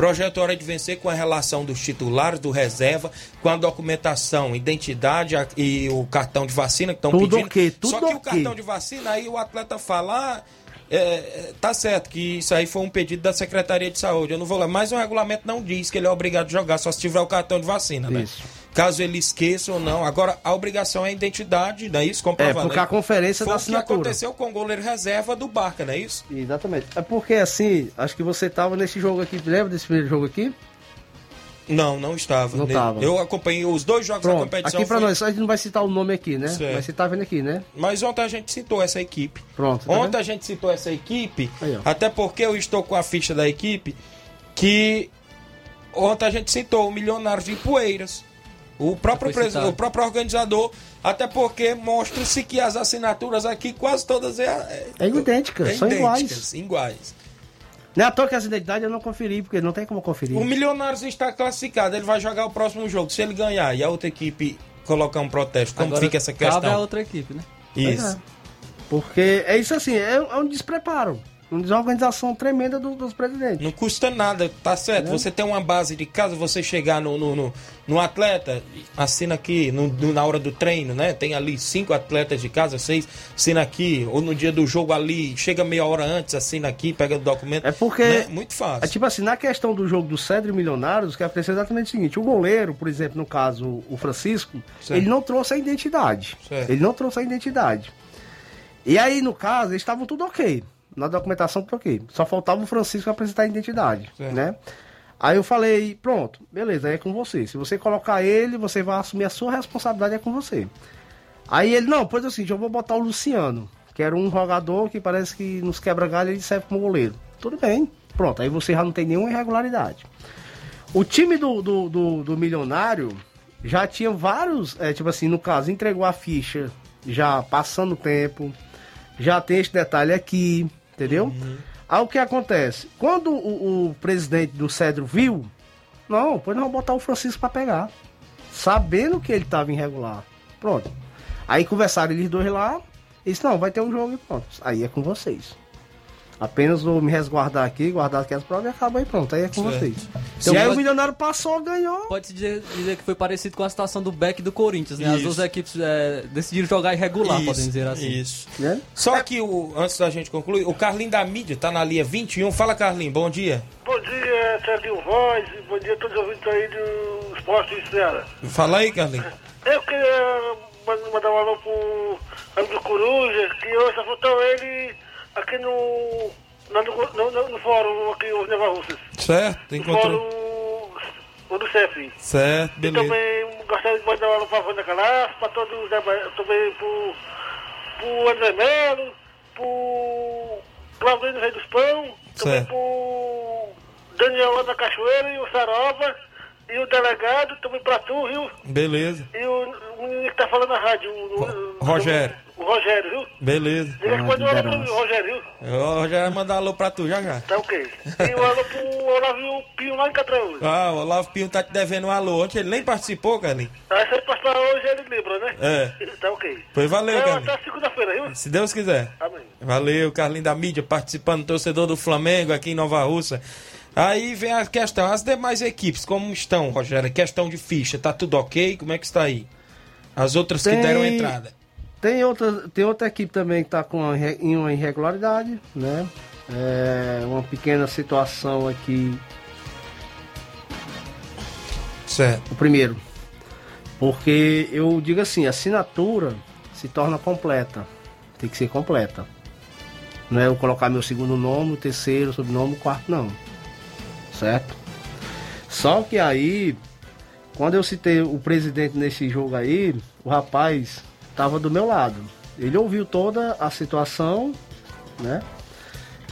[SPEAKER 1] Projeto Hora de Vencer com a relação dos titulares, do reserva, com a documentação, identidade e o cartão de vacina que estão pedindo.
[SPEAKER 7] ok, tudo
[SPEAKER 1] Só que o
[SPEAKER 7] ok.
[SPEAKER 1] cartão de vacina, aí o atleta fala, ah, é, é, tá certo que isso aí foi um pedido da Secretaria de Saúde, eu não vou lá, mas o regulamento não diz que ele é obrigado a jogar, só se tiver o cartão de vacina, né?
[SPEAKER 7] Isso.
[SPEAKER 1] Caso ele esqueça ou não. Agora, a obrigação é a identidade, não é isso?
[SPEAKER 7] É,
[SPEAKER 1] Comprovando.
[SPEAKER 7] porque a conferência
[SPEAKER 1] Foi
[SPEAKER 7] da
[SPEAKER 1] o que
[SPEAKER 7] assinatura.
[SPEAKER 1] aconteceu com o goleiro reserva do Barca, não é isso?
[SPEAKER 7] Exatamente. É porque assim, acho que você tava nesse jogo aqui, lembra desse primeiro jogo aqui?
[SPEAKER 1] Não, não estava.
[SPEAKER 7] Não tava.
[SPEAKER 1] Eu acompanhei os dois jogos da
[SPEAKER 7] Pronto,
[SPEAKER 1] competição.
[SPEAKER 7] aqui pra
[SPEAKER 1] foi-
[SPEAKER 7] nós, a gente não vai citar o nome aqui, né?
[SPEAKER 1] Certo.
[SPEAKER 7] Mas você tá vendo aqui, né?
[SPEAKER 1] Mas ontem a gente citou essa equipe.
[SPEAKER 7] Pronto. tá
[SPEAKER 1] Ontem
[SPEAKER 7] vendo?
[SPEAKER 1] a gente citou essa equipe,
[SPEAKER 7] Aí,
[SPEAKER 1] até porque eu estou com a ficha da equipe, que ontem a gente citou o Milionário de Poeiras. O próprio, pres- o próprio organizador, até porque mostra-se que as assinaturas aqui, quase todas é,
[SPEAKER 7] É idêntica, são
[SPEAKER 1] idênticas, iguais.
[SPEAKER 7] Não é à toa que as identidades eu não conferi, porque não tem como conferir.
[SPEAKER 1] O Milionários está classificado, ele vai jogar o próximo jogo. Se ele ganhar e a outra equipe colocar um protesto, como
[SPEAKER 2] Agora,
[SPEAKER 1] fica essa
[SPEAKER 2] Cabe a
[SPEAKER 1] questão?
[SPEAKER 2] outra equipe, né?
[SPEAKER 1] Isso.
[SPEAKER 7] É. Porque é isso assim, é, é um despreparo. Uma desorganização tremenda do- dos presidentes.
[SPEAKER 1] Não custa nada, tá certo? Você tem uma base de casa, você chegar no, no, no, no atleta, assina aqui no, no- na hora do treino, né? Tem ali cinco atletas de casa, seis, assina aqui. Ou no dia do jogo ali, chega meia hora antes, assina aqui, pega o documento.
[SPEAKER 7] É porque-
[SPEAKER 1] Né? Muito fácil.
[SPEAKER 7] É tipo assim, na questão do jogo do Cedro e Milionários, que aconteceu exatamente o seguinte: o goleiro, por exemplo, no caso, o Francisco,
[SPEAKER 1] Certo.
[SPEAKER 7] ele não trouxe a identidade.
[SPEAKER 1] Certo.
[SPEAKER 7] Ele não trouxe a identidade. E aí, no caso, eles estavam tudo ok. Na documentação, tudo ok. Só faltava o Francisco apresentar a identidade,
[SPEAKER 1] Certo.
[SPEAKER 7] né? Aí eu falei, pronto, beleza, aí é com você. Se você colocar ele, você vai assumir a sua responsabilidade, é com você. Aí ele, não, pois é o seguinte, eu vou botar o Luciano, que era um jogador que parece que nos quebra-galho ele serve como goleiro. Tudo bem, pronto, aí você já não tem nenhuma irregularidade. O time do, do, do, do Milionário já tinha vários, é, tipo assim, no caso, entregou a ficha já passando o tempo, já tem esse detalhe aqui, entendeu? Aí o que acontece? Quando o, o presidente do Cedro viu, não, pois não botar o Francisco para pegar, sabendo que ele estava irregular. Pronto. Aí conversaram eles dois lá, e disse, não, vai ter um jogo e pronto. Aí é com vocês. Apenas vou me resguardar aqui, guardar aqui as provas e acaba aí pronto. Aí é com
[SPEAKER 1] Certo.
[SPEAKER 7] vocês.
[SPEAKER 2] Então,
[SPEAKER 7] e aí
[SPEAKER 2] pode-
[SPEAKER 7] o milionário passou, ganhou.
[SPEAKER 2] Pode-se dizer, dizer que foi parecido com a situação do Beck e do Corinthians, né? As
[SPEAKER 1] Isso.
[SPEAKER 2] duas equipes é, decidiram jogar irregular, podemos dizer assim.
[SPEAKER 1] Isso.
[SPEAKER 7] Né?
[SPEAKER 1] Só que o, antes da gente concluir, o Carlinho da mídia tá na linha 21. Fala, Carlinho, bom dia.
[SPEAKER 8] Bom dia, Serginho Voz, bom dia a todos os ouvintes aí do Esporte de Ceará.
[SPEAKER 1] Fala aí, Carlinho.
[SPEAKER 8] Eu queria man- mandar um alô pro amigo do Coruja, que hoje só faltou ele aqui no, no, no, no, no fórum aqui, os Neva Russas.
[SPEAKER 1] Certo?
[SPEAKER 8] No
[SPEAKER 1] Encontrou.
[SPEAKER 8] fórum o do CEF.
[SPEAKER 1] Certo,
[SPEAKER 8] E
[SPEAKER 1] beleza.
[SPEAKER 8] também gostaria de mandar um pra Wanda Calas, pra todos os também pro, pro André Melo, pro Claudinho Rei dos Pão, também
[SPEAKER 1] Certo.
[SPEAKER 8] pro Daniel da Cachoeira e o Saroba, e o delegado, também pra tu, viu?
[SPEAKER 1] Beleza,
[SPEAKER 8] E o, o menino que tá falando na rádio, o, o-
[SPEAKER 1] Rogério.
[SPEAKER 8] O, Rogério, viu?
[SPEAKER 1] beleza.
[SPEAKER 8] Diga que manda um alô pro. Rogério, viu?
[SPEAKER 1] Eu já ia mandar alô pra tu já já.
[SPEAKER 8] Tá ok. E um alô pro Olávio Pio lá em Catraúna.
[SPEAKER 1] Ah, o Olavo Pinho tá te devendo um alô. Ontem ele nem participou, Carlinho.
[SPEAKER 8] Aí se ele passar hoje, ele lembra, né?
[SPEAKER 1] É.
[SPEAKER 8] Tá ok.
[SPEAKER 1] Pois valeu,
[SPEAKER 8] Então,
[SPEAKER 1] Carlinho.
[SPEAKER 8] até segunda-feira, viu?
[SPEAKER 1] Se Deus quiser.
[SPEAKER 8] Amém.
[SPEAKER 1] Valeu, Carlinho da mídia, participando, torcedor do Flamengo aqui em Nova Russa. Aí vem a questão, as demais equipes, como estão, Rogério? Questão de ficha, tá tudo ok? Como é que está aí? As outras que
[SPEAKER 7] Tem-
[SPEAKER 1] deram entrada.
[SPEAKER 7] Tem outra, tem outra equipe também que está com uma, irre- em uma irregularidade, né? É, uma pequena situação aqui.
[SPEAKER 1] Certo.
[SPEAKER 7] O primeiro, porque eu digo assim, a assinatura se torna completa, tem que ser completa. Não é eu colocar meu segundo nome, o terceiro, sobrenome, o quarto, não. Certo? Só que aí, quando eu citei o presidente nesse jogo aí, o rapaz estava do meu lado. Ele ouviu toda a situação, né?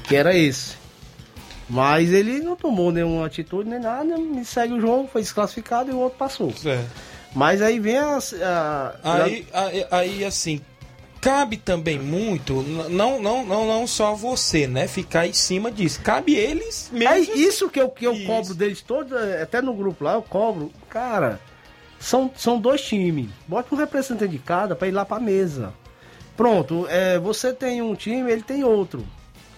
[SPEAKER 7] Que era esse. Mas ele não tomou nenhuma atitude nem nada, me segue o jogo, foi desclassificado e o outro passou.
[SPEAKER 1] certo.
[SPEAKER 7] Mas aí vem a. a-
[SPEAKER 1] Aí, aí, aí, assim, cabe também muito, não, não, não, não só você, né? Ficar em cima disso. Cabe eles mesmo.
[SPEAKER 7] É isso que eu, que eu
[SPEAKER 1] Isso.
[SPEAKER 7] cobro deles todos, é, até no grupo lá, eu cobro. Cara, são, são dois times. Bota um representante de cada pra ir lá pra mesa. Pronto, é, você tem um time, ele tem outro.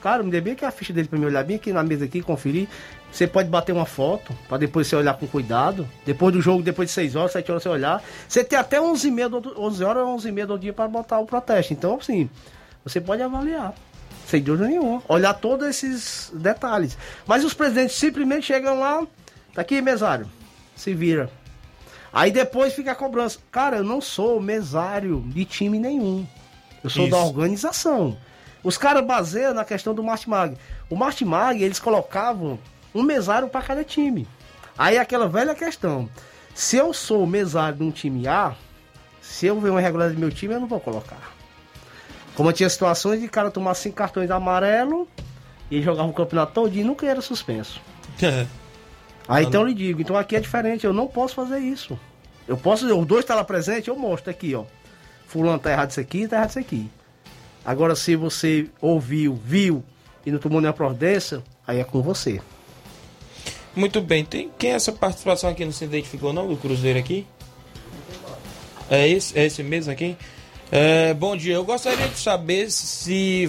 [SPEAKER 7] Cara, me dê bem aqui a ficha dele pra me olhar bem aqui na mesa aqui, conferir. Você pode bater uma foto, pra depois você olhar com cuidado. Depois do jogo, depois de 6 horas, 7 horas você olhar. Você tem até 11, e meia do, 11 horas ou 11 e meia do dia pra botar o protesto. Então, assim, você pode avaliar. Sem dúvida nenhuma. Olhar todos esses detalhes. Mas os presidentes simplesmente chegam lá. Tá aqui, mesário. Se vira. Aí depois fica a cobrança. Cara, eu não sou mesário de time nenhum. Eu sou
[SPEAKER 1] Isso.
[SPEAKER 7] da organização. Os caras baseiam na questão do Martimag. O Martimag, eles colocavam um mesário para cada time. Aí aquela velha questão. Se eu sou mesário de um time A, se eu ver uma regularidade do meu time, eu não vou colocar. Como tinha situações de cara tomar cinco cartões amarelo e jogava o campeonato todo e nunca era suspenso. Aí então eu lhe digo, então aqui é diferente, eu não posso fazer isso. Eu posso, os dois estão lá presentes, eu mostro aqui, ó. Fulano tá errado isso aqui, tá errado isso aqui. Agora, se você ouviu, viu e não tomou nenhuma providência, aí é com você.
[SPEAKER 1] Muito bem. Tem, quem é essa participação aqui não se identificou não do Cruzeiro aqui? É esse, é esse mesmo aqui? É, bom dia, eu gostaria de saber se,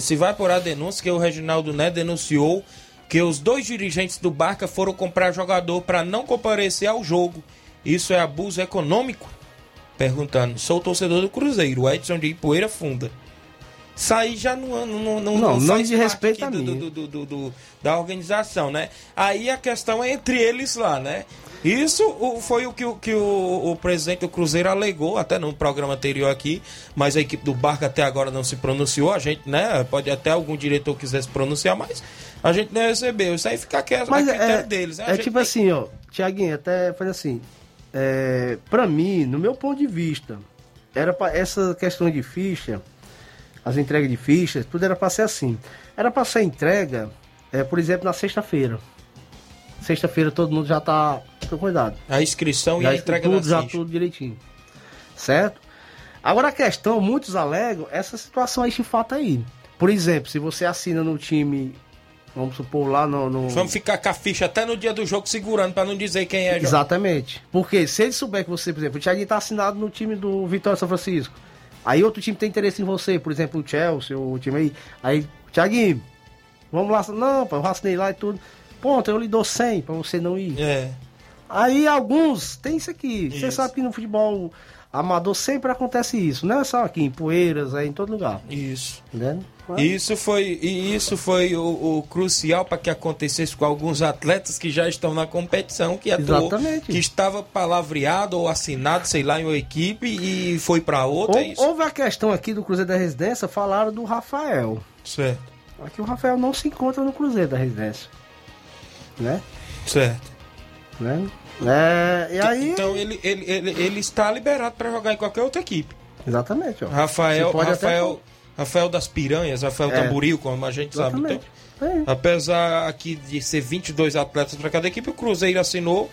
[SPEAKER 1] se vai por a denúncia que o Reginaldo Né denunciou que os dois dirigentes do Barca foram comprar jogador para não comparecer ao jogo. Isso é abuso econômico? Perguntando. Sou torcedor do Cruzeiro, Edson de Ipoeira Funda. Aí já não, não, não,
[SPEAKER 7] Não,
[SPEAKER 1] não
[SPEAKER 7] de respeito
[SPEAKER 1] do, do, do, do- da organização, né? Aí a questão é entre eles lá, né? Isso foi o que, o- que o, o presidente do Cruzeiro alegou, até no programa anterior aqui, mas a equipe do Barca até agora não se pronunciou. A gente, né? Pode até algum diretor quiser se pronunciar, mas a gente não recebeu. Isso aí fica a
[SPEAKER 7] Mas
[SPEAKER 1] critério
[SPEAKER 7] é,
[SPEAKER 1] deles. né? A
[SPEAKER 7] é tipo
[SPEAKER 1] tem-
[SPEAKER 7] assim, ó, Tiaguinho, até faz assim. É, pra mim, no meu ponto de vista, era para essa questão de ficha, as entregas de fichas, tudo era pra ser assim. Era pra ser entrega, é, por exemplo, na sexta-feira. Sexta-feira todo mundo já tá com cuidado.
[SPEAKER 1] A inscrição e
[SPEAKER 7] Já
[SPEAKER 1] a entrega
[SPEAKER 7] tudo, já
[SPEAKER 1] ficha.
[SPEAKER 7] tudo direitinho. Certo? Agora a questão, muitos alegam essa situação aí chifata aí. Por exemplo, se você assina no time, vamos supor lá no. no-
[SPEAKER 1] Vamos ficar com a ficha até no dia do jogo segurando pra não dizer quem é.
[SPEAKER 7] Exatamente. Porque se ele souber que você, por exemplo, o Thiaguinho tá assinado no time do Vitória São Francisco. Aí outro time tem interesse em você, por exemplo, o Chelsea, o time aí. Aí, Thiaguinho, vamos lá. Não, pô, eu assinei lá e tudo. Ponto, eu lhe dou 100 pra você não ir.
[SPEAKER 1] É.
[SPEAKER 7] Aí alguns, tem isso aqui. Você
[SPEAKER 1] Isso.
[SPEAKER 7] sabe que no futebol amador sempre acontece isso. Não é só aqui, em Poeiras, é em todo lugar.
[SPEAKER 1] Isso.
[SPEAKER 7] Entendeu?
[SPEAKER 1] Isso foi, e isso foi o, o crucial para que acontecesse com alguns atletas que já estão na competição, que atuou,
[SPEAKER 7] Exatamente.
[SPEAKER 1] que estava palavreado ou assinado, sei lá, em uma equipe e foi para outra. é
[SPEAKER 7] Hou-
[SPEAKER 1] isso?
[SPEAKER 7] Houve a questão aqui do Cruzeiro da Residência, falaram do Rafael.
[SPEAKER 1] Certo,
[SPEAKER 7] Aqui o Rafael não se encontra no Cruzeiro da Residência. Né?
[SPEAKER 1] certo.
[SPEAKER 7] né? É, e aí.
[SPEAKER 1] Então ele, ele, ele, ele está liberado para jogar em qualquer outra equipe.
[SPEAKER 7] Exatamente, ó.
[SPEAKER 1] Rafael,
[SPEAKER 7] pode até
[SPEAKER 1] Rafael, Rafael das Piranhas, Rafael
[SPEAKER 7] É.
[SPEAKER 1] Tamburil, como a gente sabe. Então,
[SPEAKER 7] Exatamente. É.
[SPEAKER 1] apesar aqui de ser 22 atletas para cada equipe, o Cruzeiro assinou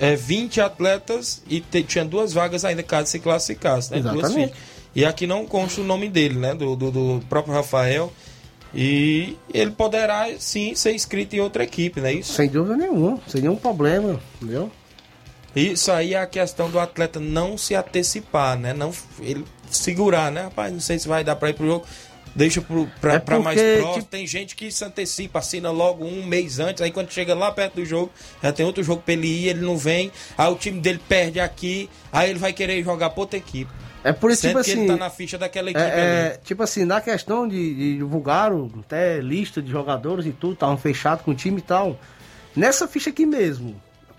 [SPEAKER 1] é, 20 atletas e te- tinha duas vagas ainda caso se classificasse, né?
[SPEAKER 7] Exatamente.
[SPEAKER 1] E aqui não consta o nome dele, né? Do, do, do próprio Rafael. E ele poderá sim ser inscrito em outra equipe, né? Isso,
[SPEAKER 7] Sem dúvida nenhuma, sem nenhum problema, entendeu?
[SPEAKER 1] isso aí é a questão do atleta não se antecipar, né? Não ele segurar, né? Rapaz, não sei se vai dar para ir pro jogo. Deixa pro, pra,
[SPEAKER 7] É
[SPEAKER 1] pra mais próximo.
[SPEAKER 7] tipo-
[SPEAKER 1] Tem gente que se antecipa, assina logo um mês antes. Aí quando chega lá perto do jogo, já tem outro jogo pra ele ir, ele não vem. Aí o time dele perde aqui. Aí ele vai querer jogar pra outra equipe.
[SPEAKER 7] É por isso,
[SPEAKER 1] Sendo
[SPEAKER 7] tipo
[SPEAKER 1] que
[SPEAKER 7] assim.
[SPEAKER 1] ele tá na ficha daquela equipe
[SPEAKER 7] é, é,
[SPEAKER 1] ali.
[SPEAKER 7] tipo assim, na questão de, de divulgaram até lista de jogadores e tudo, estavam fechados com o time e tal. Nessa ficha aqui mesmo,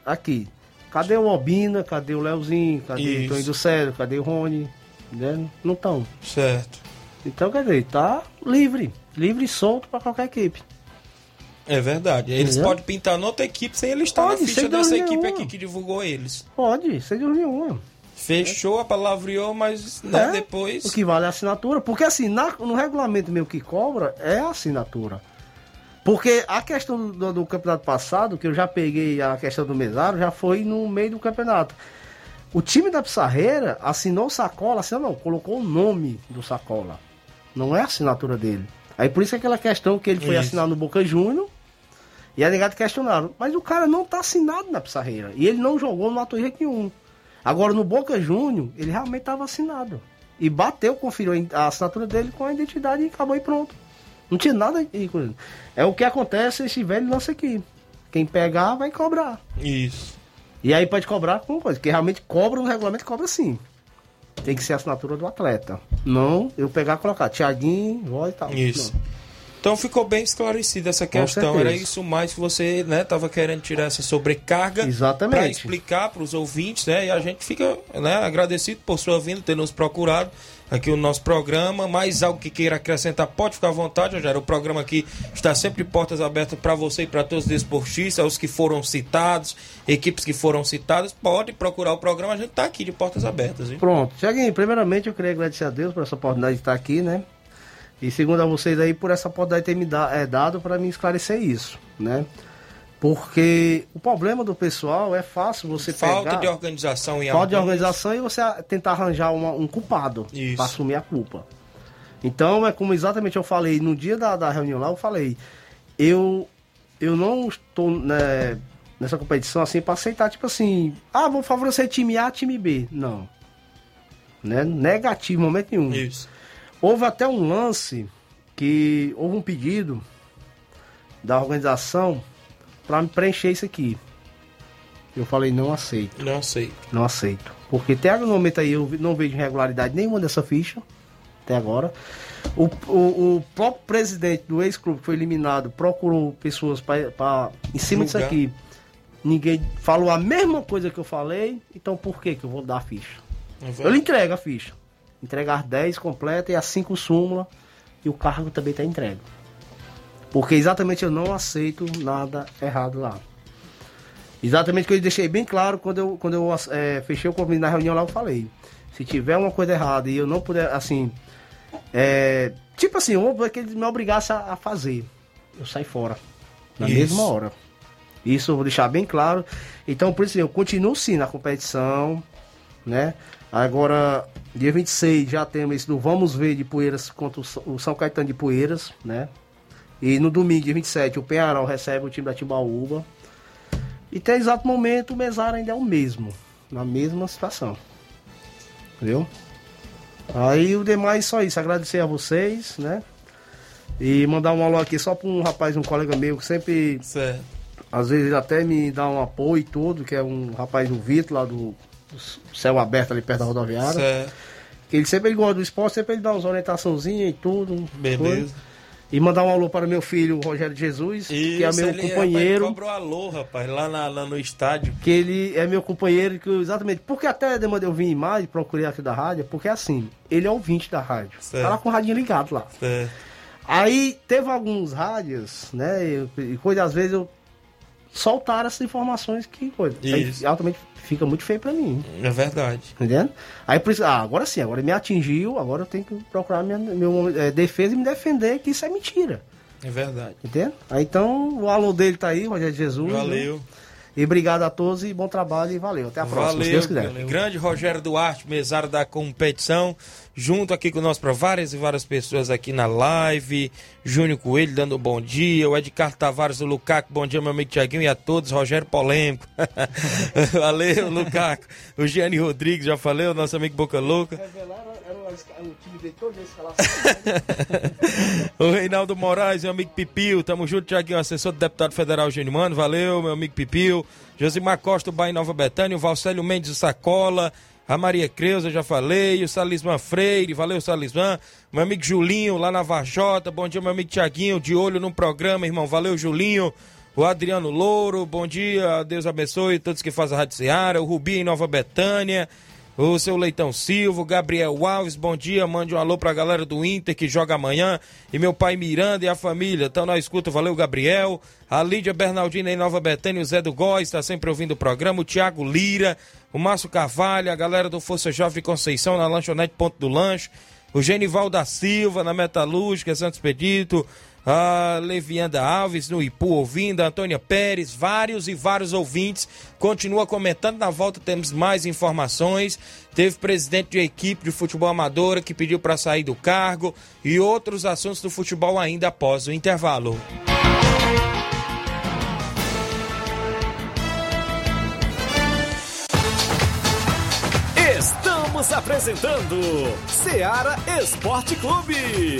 [SPEAKER 7] aqui. Cadê o Obina? Cadê o Leozinho? Cadê
[SPEAKER 1] Isso.
[SPEAKER 7] o Tony do Céu? Cadê o Rony? Né? Não estão.
[SPEAKER 1] Certo.
[SPEAKER 7] Então, quer dizer, tá livre. Livre e solto pra qualquer equipe.
[SPEAKER 1] É verdade. Eles
[SPEAKER 7] Entendeu?
[SPEAKER 1] podem pintar noutra equipe sem ele estar
[SPEAKER 7] Pode,
[SPEAKER 1] na ficha dessa equipe
[SPEAKER 7] nenhuma.
[SPEAKER 1] aqui que divulgou eles.
[SPEAKER 7] Pode, sem dúvida nenhuma.
[SPEAKER 1] Fechou, a palavreou, mas né,
[SPEAKER 7] É,
[SPEAKER 1] depois.
[SPEAKER 7] O que vale é a assinatura. Porque assim, na- no regulamento meu que cobra é a assinatura. Porque a questão do, do campeonato passado, que eu já peguei a questão do mesário, já foi no meio do campeonato. O time da Pissarreira assinou o Sacola, assinou não, colocou o nome do Sacola. Não é a assinatura dele. Aí por isso é aquela questão que ele foi
[SPEAKER 1] Isso.
[SPEAKER 7] assinar no Boca Júnior e a negada questionaram. Mas o cara não tá assinado na Pissarreira. E ele não jogou no Atuí nenhum. Agora no Boca Júnior, ele realmente estava assinado. E bateu, conferiu a assinatura dele com a identidade e acabou e pronto. Não tinha nada de coisa. É o que acontece esse velho lance aqui. Quem pegar vai cobrar.
[SPEAKER 1] Isso.
[SPEAKER 7] E aí pode cobrar com coisa, que realmente cobra no regulamento, cobra sim. Tem que ser a assinatura do atleta. Não eu pegar e colocar Tiaguinho, voz e tal.
[SPEAKER 1] Isso.
[SPEAKER 7] Não.
[SPEAKER 1] Então ficou bem esclarecida essa questão. Era isso mais que você né, tava querendo tirar essa sobrecarga
[SPEAKER 7] Exatamente.
[SPEAKER 1] para explicar para os ouvintes, né? E a gente fica né, agradecido por sua vinda, ter nos procurado aqui o nosso programa. Mais algo que queira acrescentar, pode ficar à vontade, Rogério. O programa aqui está sempre de portas abertas para você e para todos os desportistas, os que foram citados, equipes que foram citadas, pode procurar o programa, a gente está aqui de portas abertas, viu?
[SPEAKER 7] Pronto. Tiaguinho, primeiramente eu queria agradecer a Deus por essa oportunidade de estar aqui, né? E segundo a vocês aí, por essa oportunidade de ter me da- é, dado para me esclarecer isso, né? Porque o problema do pessoal é fácil você
[SPEAKER 1] Falta
[SPEAKER 7] pegar...
[SPEAKER 1] de organização e
[SPEAKER 7] Falta de organização e você tentar arranjar uma- um culpado para assumir a culpa. Então, é como exatamente eu falei no dia da, da reunião lá, eu falei, eu, eu não estou né, nessa competição assim para aceitar, tipo assim, ah, vou favorecer time A, time B. Não. Né? Negativo, momento nenhum.
[SPEAKER 1] Isso.
[SPEAKER 7] Houve até um lance que houve um pedido da organização para me preencher isso aqui. Eu falei, não aceito.
[SPEAKER 1] Não sei.
[SPEAKER 7] Não aceito. Porque até no momento aí eu não vejo irregularidade nenhuma dessa ficha. Até agora. O, o, o próprio presidente do ex-clube que foi eliminado procurou pessoas para em cima disso
[SPEAKER 1] Julgar.
[SPEAKER 7] aqui. Ninguém falou a mesma coisa que eu falei. Então por que, que eu vou dar a ficha?
[SPEAKER 1] É
[SPEAKER 7] Eu lhe entrego a ficha. Entregar 10 completa e as 5 súmula. E o cargo também está entregue. Porque exatamente eu não aceito nada errado lá. Exatamente o que eu deixei bem claro quando eu, quando eu eh, fechei o convite na reunião lá, eu falei. Se tiver uma coisa errada e eu não puder, assim. eh, tipo assim, ou que ele me obrigasse a, a fazer. Eu saio fora. Na
[SPEAKER 1] Isso.
[SPEAKER 7] mesma hora. Isso eu vou deixar bem claro. Então, por isso, eu continuo sim na competição, né? Agora, dia 26 já temos esse do Vamos Ver de Poeiras contra o São- Caetano de Poeiras, né? E no domingo, dia 27, o Penharol recebe o time da Timbaúba. E até exato momento o mesário ainda é o mesmo. Na mesma situação. Entendeu? Aí o demais só isso. Agradecer a vocês, né? E mandar um alô aqui só para um rapaz, um colega meu que sempre,
[SPEAKER 1] Certo.
[SPEAKER 7] às vezes até me dá um apoio tudo, que é um rapaz do Vitor lá do céu aberto ali perto da rodoviária.
[SPEAKER 1] Certo.
[SPEAKER 7] Que ele sempre ele gosta do esporte, sempre ele dá umas orientaçãozinhas e tudo.
[SPEAKER 1] Beleza.
[SPEAKER 7] coisa. E mandar um alô para meu filho, Rogério Jesus, que é
[SPEAKER 1] Isso,
[SPEAKER 7] meu
[SPEAKER 1] ele,
[SPEAKER 7] companheiro.
[SPEAKER 1] Rapaz, cobrou alô, rapaz, lá, na- lá no estádio.
[SPEAKER 7] que ele é meu companheiro, que eu- exatamente, porque até demandei eu vir em mais, procurei aqui da rádio, porque assim, ele é ouvinte da rádio.
[SPEAKER 1] Certo.
[SPEAKER 7] Tá lá com o radinho ligado lá.
[SPEAKER 1] Certo.
[SPEAKER 7] Aí teve alguns rádios, né, e- e coisa, às vezes eu soltaram essas informações que coisa. Aí
[SPEAKER 1] Isso.
[SPEAKER 7] altamente fica muito feio pra mim,
[SPEAKER 1] É verdade.
[SPEAKER 7] entendendo? Aí por isso, ah, agora sim, agora me atingiu, agora eu tenho que procurar minha meu, eh, defesa e me defender, que isso é mentira.
[SPEAKER 1] É verdade.
[SPEAKER 7] Entende? Aí então, o alô dele tá aí, Rogério Jesus. né?
[SPEAKER 1] Valeu.
[SPEAKER 7] E obrigado a todos e bom trabalho e valeu. Até a próxima, se Deus quiser.
[SPEAKER 1] Valeu. Grande Rogério Duarte, mesário da competição, junto aqui com nós para várias e várias pessoas aqui na live. Júnior Coelho dando um bom dia. O Edgar Tavares do Lucaco, bom dia, meu amigo Tiaguinho, e a todos. Rogério Polêmico. Valeu, Lucaco. O Gianni Rodrigues, já falei, o nosso amigo Boca Louca. o Reinaldo Moraes, meu amigo Pipil, tamo junto, Tiaguinho, assessor do deputado federal Gênio Mano, valeu, meu amigo Pipil. Josimar Costa, Bahia Nova Betânia, o Valcélio Mendes do Sacola, a Maria Creuza, já falei, o Salismã Freire, valeu, Salismã. Meu amigo Julinho, lá na Vajota, bom dia, meu amigo Tiaguinho, de olho no programa, irmão, valeu, Julinho. O Adriano Louro, bom dia, Deus abençoe todos que fazem a Rádio Seara, o Rubi em Nova Betânia, o seu Leitão Silva, Gabriel Alves, bom dia, mande um alô pra galera do Inter que joga amanhã, e meu pai Miranda e a família, então nós escuta, valeu Gabriel, a Lídia Bernardina em Nova Betânia, o Zé do Góis, está sempre ouvindo o programa, o Thiago Lira, o Márcio Carvalho, a galera do Força Jovem Conceição na lanchonete Ponto do Lanche, o Genival da Silva na Metalúrgica, Santos Pedito, a Levianda Alves no Ipu ouvindo, a Antônia Pérez, vários e vários ouvintes. Continua comentando. Na volta temos mais informações. Teve presidente de equipe de futebol amadora que pediu para sair do cargo e outros assuntos do futebol ainda após o intervalo.
[SPEAKER 4] Estamos apresentando Seara Esporte Clube.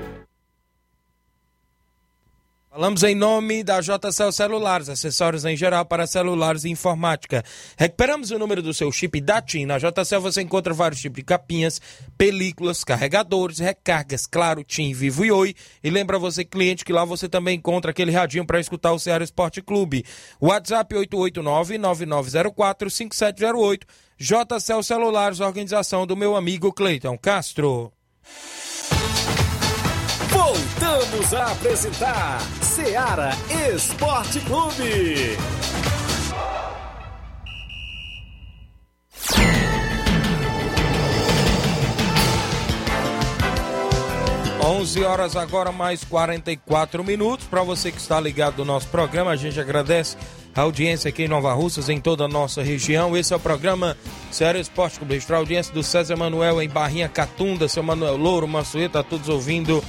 [SPEAKER 1] Falamos em nome da JCL Celulares, acessórios em geral para celulares e informática. Recuperamos o número do seu chip da TIM. Na JCL você encontra vários tipos de capinhas, películas, carregadores, recargas, claro, TIM, Vivo e Oi. E lembra você, cliente, que lá você também encontra aquele radinho para escutar o Ceará Esporte Clube. WhatsApp 889-9904-5708. JCL Celulares, organização do meu amigo Cleiton Castro.
[SPEAKER 4] Voltamos a apresentar Seara Esporte Clube.
[SPEAKER 1] 11 horas agora, mais 44 minutos. Para você que está ligado no nosso programa, a gente agradece a audiência aqui em Nova Russas, em toda a nossa região. Esse é o programa Sério Esporte Clube. Extra audiência do César Manuel em Barrinha Catunda, seu Manuel Louro, Mansueta, todos ouvindo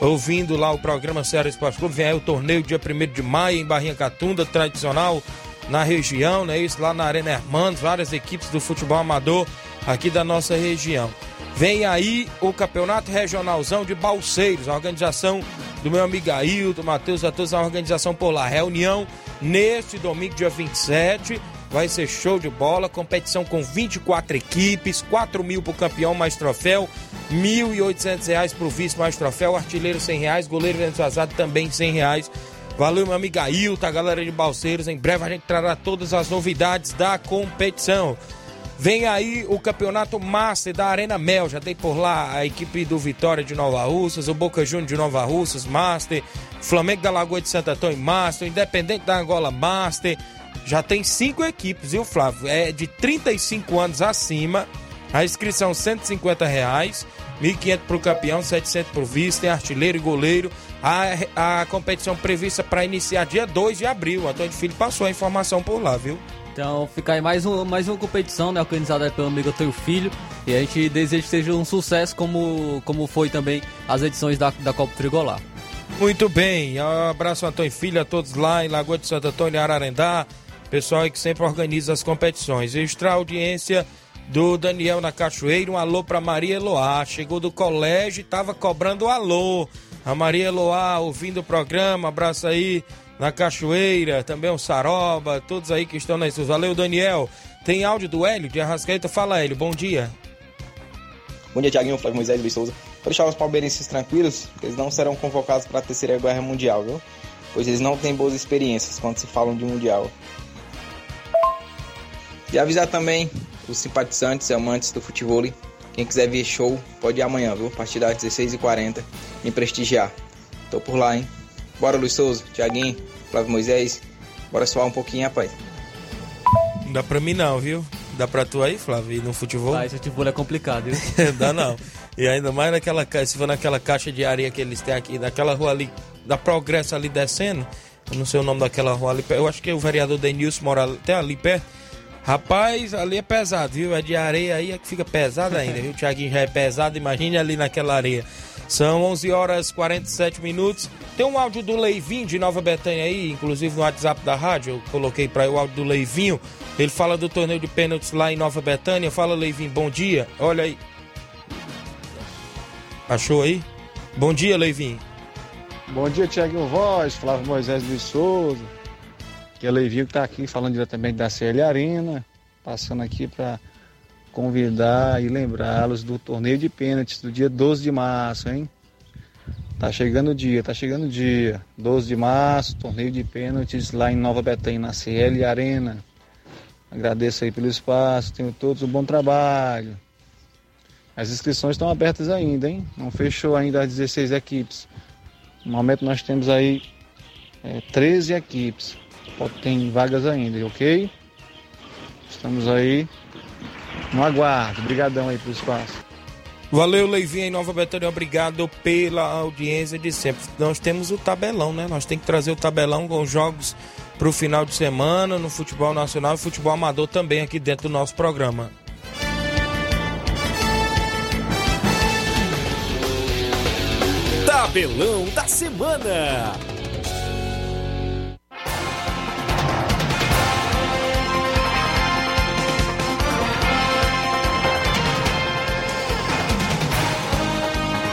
[SPEAKER 1] ouvindo lá o programa Ceará Esporte Clube. Vem aí o torneio dia 1 de maio em Barrinha Catunda, tradicional na região, né? Isso lá na Arena Hermanos, várias equipes do futebol amador aqui da nossa região. Vem aí o Campeonato Regionalzão de Balseiros, a organização do meu amigo Ailton, Matheus, a todos a organização por lá. Reunião neste domingo, dia 27. Vai ser show de bola, competição com 24 equipes, 4 mil pro campeão mais troféu, R$ 1.800 pro vice mais troféu, artilheiro R$ reais, goleiro entusiasmado também R$ reais. Valeu, meu amigo Ailton, a galera de Balseiros. Em breve a gente trará todas as novidades da competição. Vem aí o campeonato Master da Arena Mel. Já tem por lá a equipe do Vitória de Nova Russas, o Boca Juniors de Nova Russas, Master, Flamengo da Lagoa de Santo Antônio, Master, Independente da Angola, Master. Já tem cinco equipes, viu, Flávio? É de 35 anos acima. A inscrição 150 reais. 1.500 para o campeão, 700 para o vice, tem artilheiro e goleiro. A, a competição prevista para iniciar dia 2 de abril. O Antônio Filho passou a informação por lá, viu?
[SPEAKER 2] Então fica aí mais, um, mais uma competição né, organizada pelo amigo Antônio Filho. E a gente deseja que seja um sucesso, como, como foi também as edições da, da Copa Trigolar.
[SPEAKER 1] Muito bem, um abraço Antônio Filho a todos lá em Lagoa de Santo Antônio, Ararendá. Pessoal que sempre organiza as competições. Extra audiência do Daniel na Cachoeira. Um alô para Maria Eloá. Chegou do colégio e tava cobrando o alô. A Maria Eloá ouvindo o programa. Abraço aí na Cachoeira. Também o Saroba. Todos aí que estão nas suas. Valeu, Daniel. Tem áudio do Hélio de Arrascaeta. Fala, Hélio. Bom dia.
[SPEAKER 9] Bom dia, Tiaguinho, Flávio Moisés Luiz Souza. Vou deixar os palmeirenses tranquilos, eles não serão convocados para a terceira guerra mundial, viu? Pois eles não têm boas experiências quando se falam de mundial. E avisar também os simpatizantes e amantes do futebol. Quem quiser ver show, pode ir amanhã, viu? A partir das 16h40, me prestigiar. Tô por lá, hein? Bora, Luiz Souza, Tiaguinho, Flávio Moisés. Bora suar um pouquinho, rapaz.
[SPEAKER 1] Não dá pra mim não, viu? Dá pra tu aí, Flávio, ir no futebol?
[SPEAKER 2] Ah, esse futebol é complicado, viu?
[SPEAKER 1] dá não. E ainda mais naquela se for naquela caixa de areia que eles têm aqui, naquela rua ali, da Progresso ali descendo, eu não sei o nome daquela rua ali, eu acho que o vereador Denilson mora até ali perto. Rapaz, ali é pesado, viu? É de areia aí é que fica pesado ainda, viu? O Thiaguinho já é pesado, imagine ali naquela areia. São 11 horas 47 minutos. Tem um áudio do Leivinho de Nova Betânia aí, inclusive no WhatsApp da rádio, eu coloquei para o áudio do Leivinho. Ele fala do torneio de pênaltis lá em Nova Betânia. Fala, Leivinho, bom dia. Olha aí. Achou aí? Bom dia, Leivinho.
[SPEAKER 10] Bom dia, Tiaguinho Voz, Flávio Moisés Luiz Souza. Que é Leivinho que está aqui falando diretamente da CL Arena, passando aqui para convidar e lembrá-los do torneio de pênaltis do dia 12 de março, hein? Tá chegando o dia, tá chegando o dia. 12 de março, torneio de pênaltis lá em Nova Betânia, na CL Arena. Agradeço aí pelo espaço, tenho todos um bom trabalho. As inscrições estão abertas ainda, hein? Não fechou ainda as 16 equipes. No momento nós temos aí é, 13 equipes. Tem vagas ainda, ok? Estamos aí no aguardo. Obrigadão aí pelo espaço.
[SPEAKER 1] Valeu, Leivinha em Nova Betânia, obrigado pela audiência de sempre. Nós temos o tabelão, né? Nós temos que trazer o tabelão com jogos para o final de semana no futebol nacional e futebol amador também aqui dentro do nosso programa.
[SPEAKER 4] Tabelão da Semana.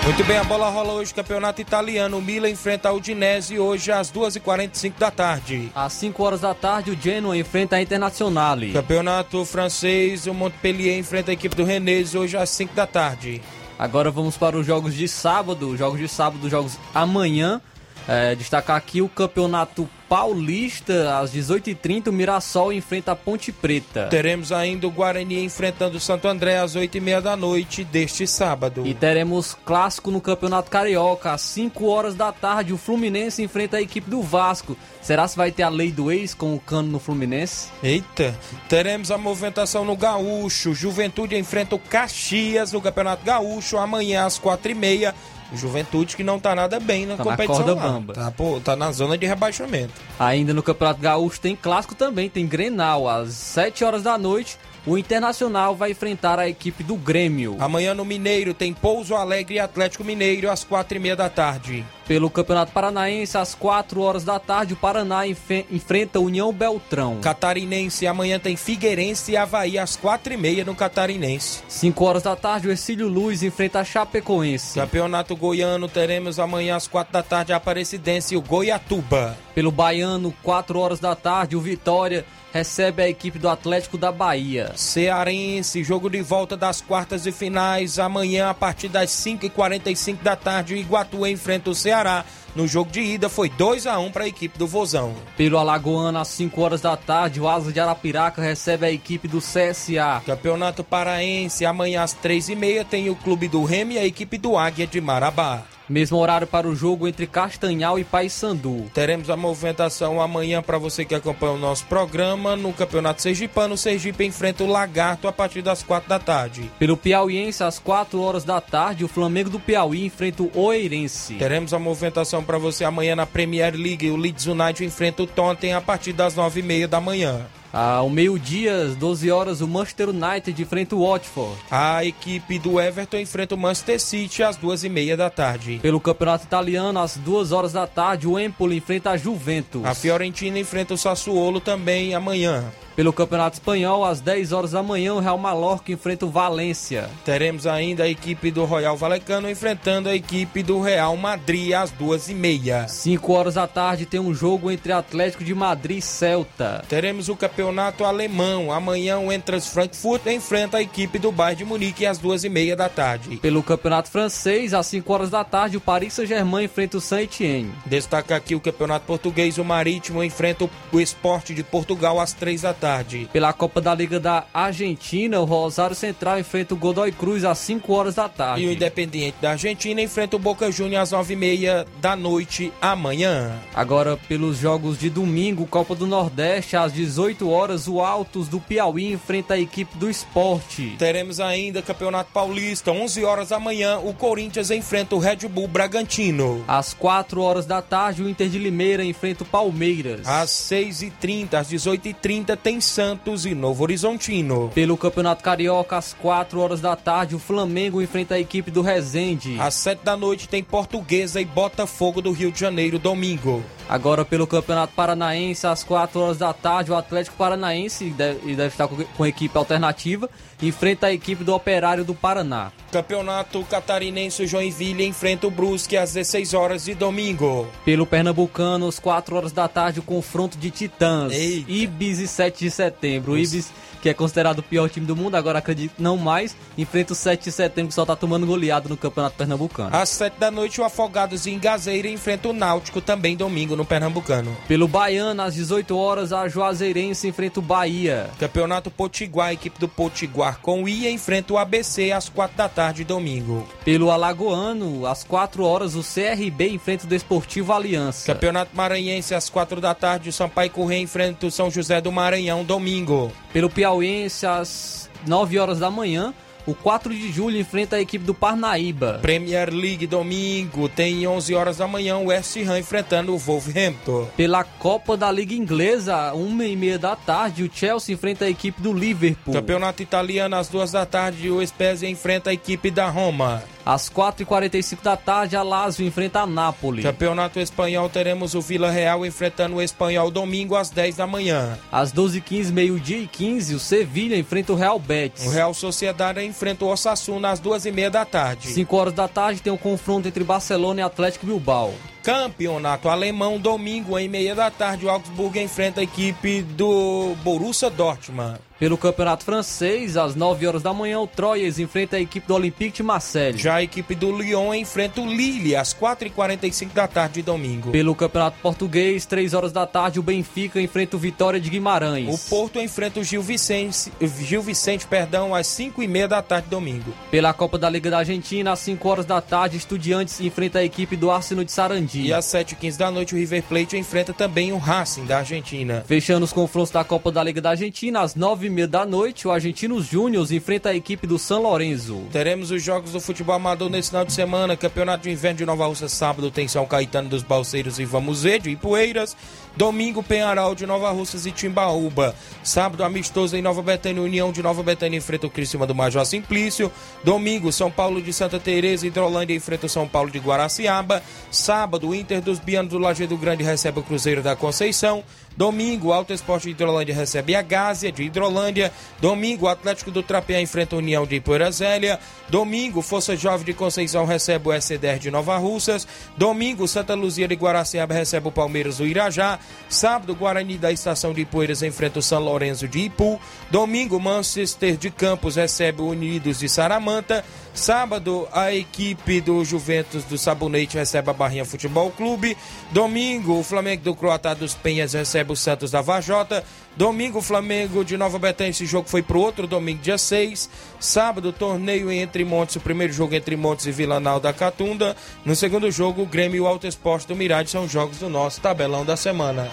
[SPEAKER 1] Muito bem, a bola rola hoje, campeonato italiano. O Milan enfrenta a Udinese hoje às 2h45 da tarde.
[SPEAKER 2] Às 5 horas da tarde, o Genoa enfrenta a Internazionale.
[SPEAKER 1] Campeonato francês, o Montpellier enfrenta a equipe do Rennes hoje às 5 da tarde.
[SPEAKER 2] Agora vamos para os jogos de sábado. Jogos de sábado, jogos amanhã. É, destacar aqui o campeonato paulista às 18h30. O Mirassol enfrenta a Ponte Preta.
[SPEAKER 1] Teremos ainda o Guarani enfrentando o Santo André às 8h30 da noite deste sábado.
[SPEAKER 2] E teremos clássico no campeonato carioca às 5 horas da tarde. O Fluminense enfrenta a equipe do Vasco. Será se vai ter a lei do ex com o cano no Fluminense?
[SPEAKER 1] Eita, teremos a movimentação no Gaúcho. Juventude enfrenta o Caxias no Campeonato Gaúcho amanhã às 4h30. Juventude que não tá nada bem na
[SPEAKER 2] Tá na
[SPEAKER 1] competição.
[SPEAKER 2] corda
[SPEAKER 1] lá.
[SPEAKER 2] bamba.
[SPEAKER 1] Tá, pô, tá na zona de rebaixamento.
[SPEAKER 2] Ainda no Campeonato Gaúcho tem clássico também, tem Grenal. Às 7 horas da noite, o Internacional vai enfrentar a equipe do Grêmio.
[SPEAKER 1] Amanhã no Mineiro tem Pouso Alegre e Atlético Mineiro às 4h30 da tarde.
[SPEAKER 2] Pelo Campeonato Paranaense, às 4 horas da tarde, o Paraná enfe- enfrenta União Beltrão.
[SPEAKER 1] Catarinense, amanhã tem Figueirense e Havaí às 4h30 no Catarinense.
[SPEAKER 2] 5 horas da tarde, o Ercílio Luz enfrenta a Chapecoense.
[SPEAKER 1] Campeonato Goiano, teremos amanhã às 4 da tarde a Aparecidense e o Goiatuba.
[SPEAKER 2] Pelo Baiano, 4 horas da tarde, o Vitória recebe a equipe do Atlético da Bahia.
[SPEAKER 1] Cearense, jogo de volta das quartas de finais. Amanhã, a partir das 5h45 da tarde, o Iguatu enfrenta o Ceará. No jogo de ida, foi 2 a 1 para a equipe do Vozão.
[SPEAKER 2] Pelo Alagoano, às 5 horas da tarde, o Asa de Arapiraca recebe a equipe do CSA.
[SPEAKER 1] Campeonato Paraense, amanhã às 3h30 tem o Clube do Remo e a equipe do Águia de Marabá.
[SPEAKER 2] Mesmo horário para o jogo entre Castanhal e Paysandu.
[SPEAKER 1] Teremos a movimentação amanhã para você que acompanha o nosso programa no Campeonato Sergipano. O Sergipe enfrenta o Lagarto a partir das 4 da tarde.
[SPEAKER 2] Pelo Piauiense, às 4 horas da tarde, o Flamengo do Piauí enfrenta o Oeirense.
[SPEAKER 1] Teremos a movimentação para você amanhã na Premier League. O Leeds United enfrenta o Tottenham a partir das 9h30 da manhã.
[SPEAKER 2] Ao meio-dia, às 12 horas, o Manchester United enfrenta o Watford.
[SPEAKER 1] A equipe do Everton enfrenta o Manchester City às 2h30 da tarde.
[SPEAKER 2] Pelo Campeonato Italiano, às 2 horas da tarde, o Empoli enfrenta a Juventus.
[SPEAKER 1] A Fiorentina enfrenta o Sassuolo também amanhã.
[SPEAKER 2] Pelo Campeonato Espanhol, às 10 horas da manhã, o Real Mallorca enfrenta o Valência.
[SPEAKER 1] Teremos ainda a equipe do Royal Valecano enfrentando a equipe do Real Madrid às 2h30.
[SPEAKER 2] 5 horas da tarde tem um jogo entre Atlético de Madrid e Celta.
[SPEAKER 1] Teremos o campeonato alemão. Amanhã o Entras Frankfurt enfrenta a equipe do Bayern de Munique às 2h30 da tarde.
[SPEAKER 2] Pelo Campeonato Francês, às 5 horas da tarde, o Paris Saint-Germain enfrenta o Saint-Étienne.
[SPEAKER 1] Destaca aqui o campeonato português. O Marítimo enfrenta o Esporte de Portugal às 3 da tarde.
[SPEAKER 2] Pela Copa da Liga da Argentina, o Rosário Central enfrenta o Godoy Cruz às 5 horas da tarde.
[SPEAKER 1] E o Independiente da Argentina enfrenta o Boca Juniors às 9h30 da noite amanhã.
[SPEAKER 2] Agora, pelos jogos de domingo, Copa do Nordeste, às 18 horas, o Altos do Piauí enfrenta a equipe do Esporte.
[SPEAKER 1] Teremos ainda Campeonato Paulista, 11 horas da manhã, o Corinthians enfrenta o Red Bull Bragantino.
[SPEAKER 2] Às 4 horas da tarde, o Inter de Limeira enfrenta o Palmeiras.
[SPEAKER 1] Às 6h30, às 18h30 tem Santos e Novo Horizontino.
[SPEAKER 2] Pelo Campeonato Carioca, às 4 horas da tarde, o Flamengo enfrenta a equipe do Resende.
[SPEAKER 1] Às 7 da noite tem Portuguesa e Botafogo do Rio de Janeiro, domingo.
[SPEAKER 2] Agora pelo Campeonato Paranaense, às 4 horas da tarde, o Atlético Paranaense, e deve, deve estar com, com equipe alternativa, enfrenta a equipe do Operário do Paraná.
[SPEAKER 1] Campeonato Catarinense, Joinville enfrenta o Brusque às 16 horas de domingo.
[SPEAKER 2] Pelo Pernambucano, às 4 horas da tarde, o confronto de titãs.
[SPEAKER 1] Eita.
[SPEAKER 2] Ibis e 7 de setembro. O Ibis, que é considerado o pior time do mundo, agora acredito não mais, enfrenta o 7 de setembro, que só tá tomando goleado no Campeonato Pernambucano.
[SPEAKER 1] Às 7 da noite, o Afogados em Gazeira enfrenta o Náutico também domingo domingo no Pernambucano.
[SPEAKER 2] Pelo Baiano, às 18 horas, a Juazeirense enfrenta o Bahia.
[SPEAKER 1] Campeonato Potiguar, a equipe do Potiguar com o IA enfrenta o ABC às 4 da tarde domingo.
[SPEAKER 2] Pelo Alagoano, às 4 horas, o CRB enfrenta o Desportivo Aliança.
[SPEAKER 1] Campeonato Maranhense às 4 da tarde, o Sampaio Correia enfrenta o São José do Maranhão domingo.
[SPEAKER 2] Pelo Piauiense, às 9 horas da manhã, o 4 de julho enfrenta a equipe do Parnaíba.
[SPEAKER 1] Premier League domingo tem 11 horas da manhã o West Ham enfrentando o Wolverhampton.
[SPEAKER 2] Pela Copa da Liga Inglesa, 1 e meia da tarde, o Chelsea enfrenta a equipe do Liverpool.
[SPEAKER 1] Campeonato Italiano às 2 da tarde, o Spezia enfrenta a equipe da Roma.
[SPEAKER 2] Às 4h45 da tarde, a Lazio enfrenta a Nápoles.
[SPEAKER 1] Campeonato Espanhol teremos o Vila Real enfrentando o Espanhol domingo às 10 da manhã.
[SPEAKER 2] Às 12h15, meio-dia e 15, o Sevilha enfrenta o Real Betis.
[SPEAKER 1] O Real Sociedade enfrenta o Osasuna às 2h30 da tarde.
[SPEAKER 2] 5 horas da tarde tem o um confronto entre Barcelona e Atlético Bilbao.
[SPEAKER 1] Campeonato Alemão, domingo em meia da tarde, o Augsburg enfrenta a equipe do Borussia Dortmund.
[SPEAKER 2] Pelo Campeonato Francês, às 9 horas da manhã, o Troyes enfrenta a equipe do Olympique de Marseille.
[SPEAKER 1] Já a equipe do Lyon enfrenta o Lille às 4h45 da tarde de domingo.
[SPEAKER 2] Pelo Campeonato Português, 3 horas da tarde, o Benfica enfrenta o Vitória de Guimarães.
[SPEAKER 1] O Porto enfrenta o Gil Vicente, Gil Vicente perdão, às 5h30 da tarde de domingo.
[SPEAKER 2] Pela Copa da Liga da Argentina, às 5 horas da tarde, Estudiantes enfrenta a equipe do Arsenal de Sarandi.
[SPEAKER 1] E às 7h15 da noite, o River Plate enfrenta também o Racing da Argentina.
[SPEAKER 2] Fechando os confrontos da Copa da Liga da Argentina, às 9h30 da noite, o Argentinos Júnior enfrenta a equipe do São Lourenço.
[SPEAKER 1] Teremos os jogos do futebol amador nesse final de semana. Campeonato de Inverno de Nova Rússia, sábado tem São Caetano dos Balseiros e Vamos Ver de Ipueiras. Domingo, Penharal de Nova Russas e Timbaúba. Sábado, amistoso em Nova Betânia, União de Nova Betânia enfrenta o Criciúma do Major Simplício. Domingo, São Paulo de Santa Teresa e Hidrolândia enfrenta o São Paulo de Guaraciaba. Sábado, Inter dos Bianos do Lajeado Grande recebe o Cruzeiro da Conceição. Domingo, Alto Esporte de Hidrolândia recebe a Gásia de Hidrolândia. Domingo, Atlético do Trapeá enfrenta a União de Poeira Zélia. Domingo, Força Jovem de Conceição recebe o SDR de Nova Russas. Domingo, Santa Luzia de Guaraciaba recebe o Palmeiras do Irajá. Sábado, Guarani da Estação de Poeiras enfrenta o São Lourenço de Ipu. Domingo, Manchester de Campos recebe o Unidos de Saramanta. Sábado, a equipe do Juventus do Sabonete recebe a Barrinha Futebol Clube. Domingo, o Flamengo do Croatá dos Penhas recebe o Santos da Vajota. Domingo, o Flamengo de Nova Betânia. Esse jogo foi pro outro domingo, dia 6. Sábado, torneio entre Montes. O primeiro jogo entre Montes e Vilanal da Catunda. No segundo jogo, o Grêmio e o Alto Esporte do Mirade são jogos do nosso tabelão da semana.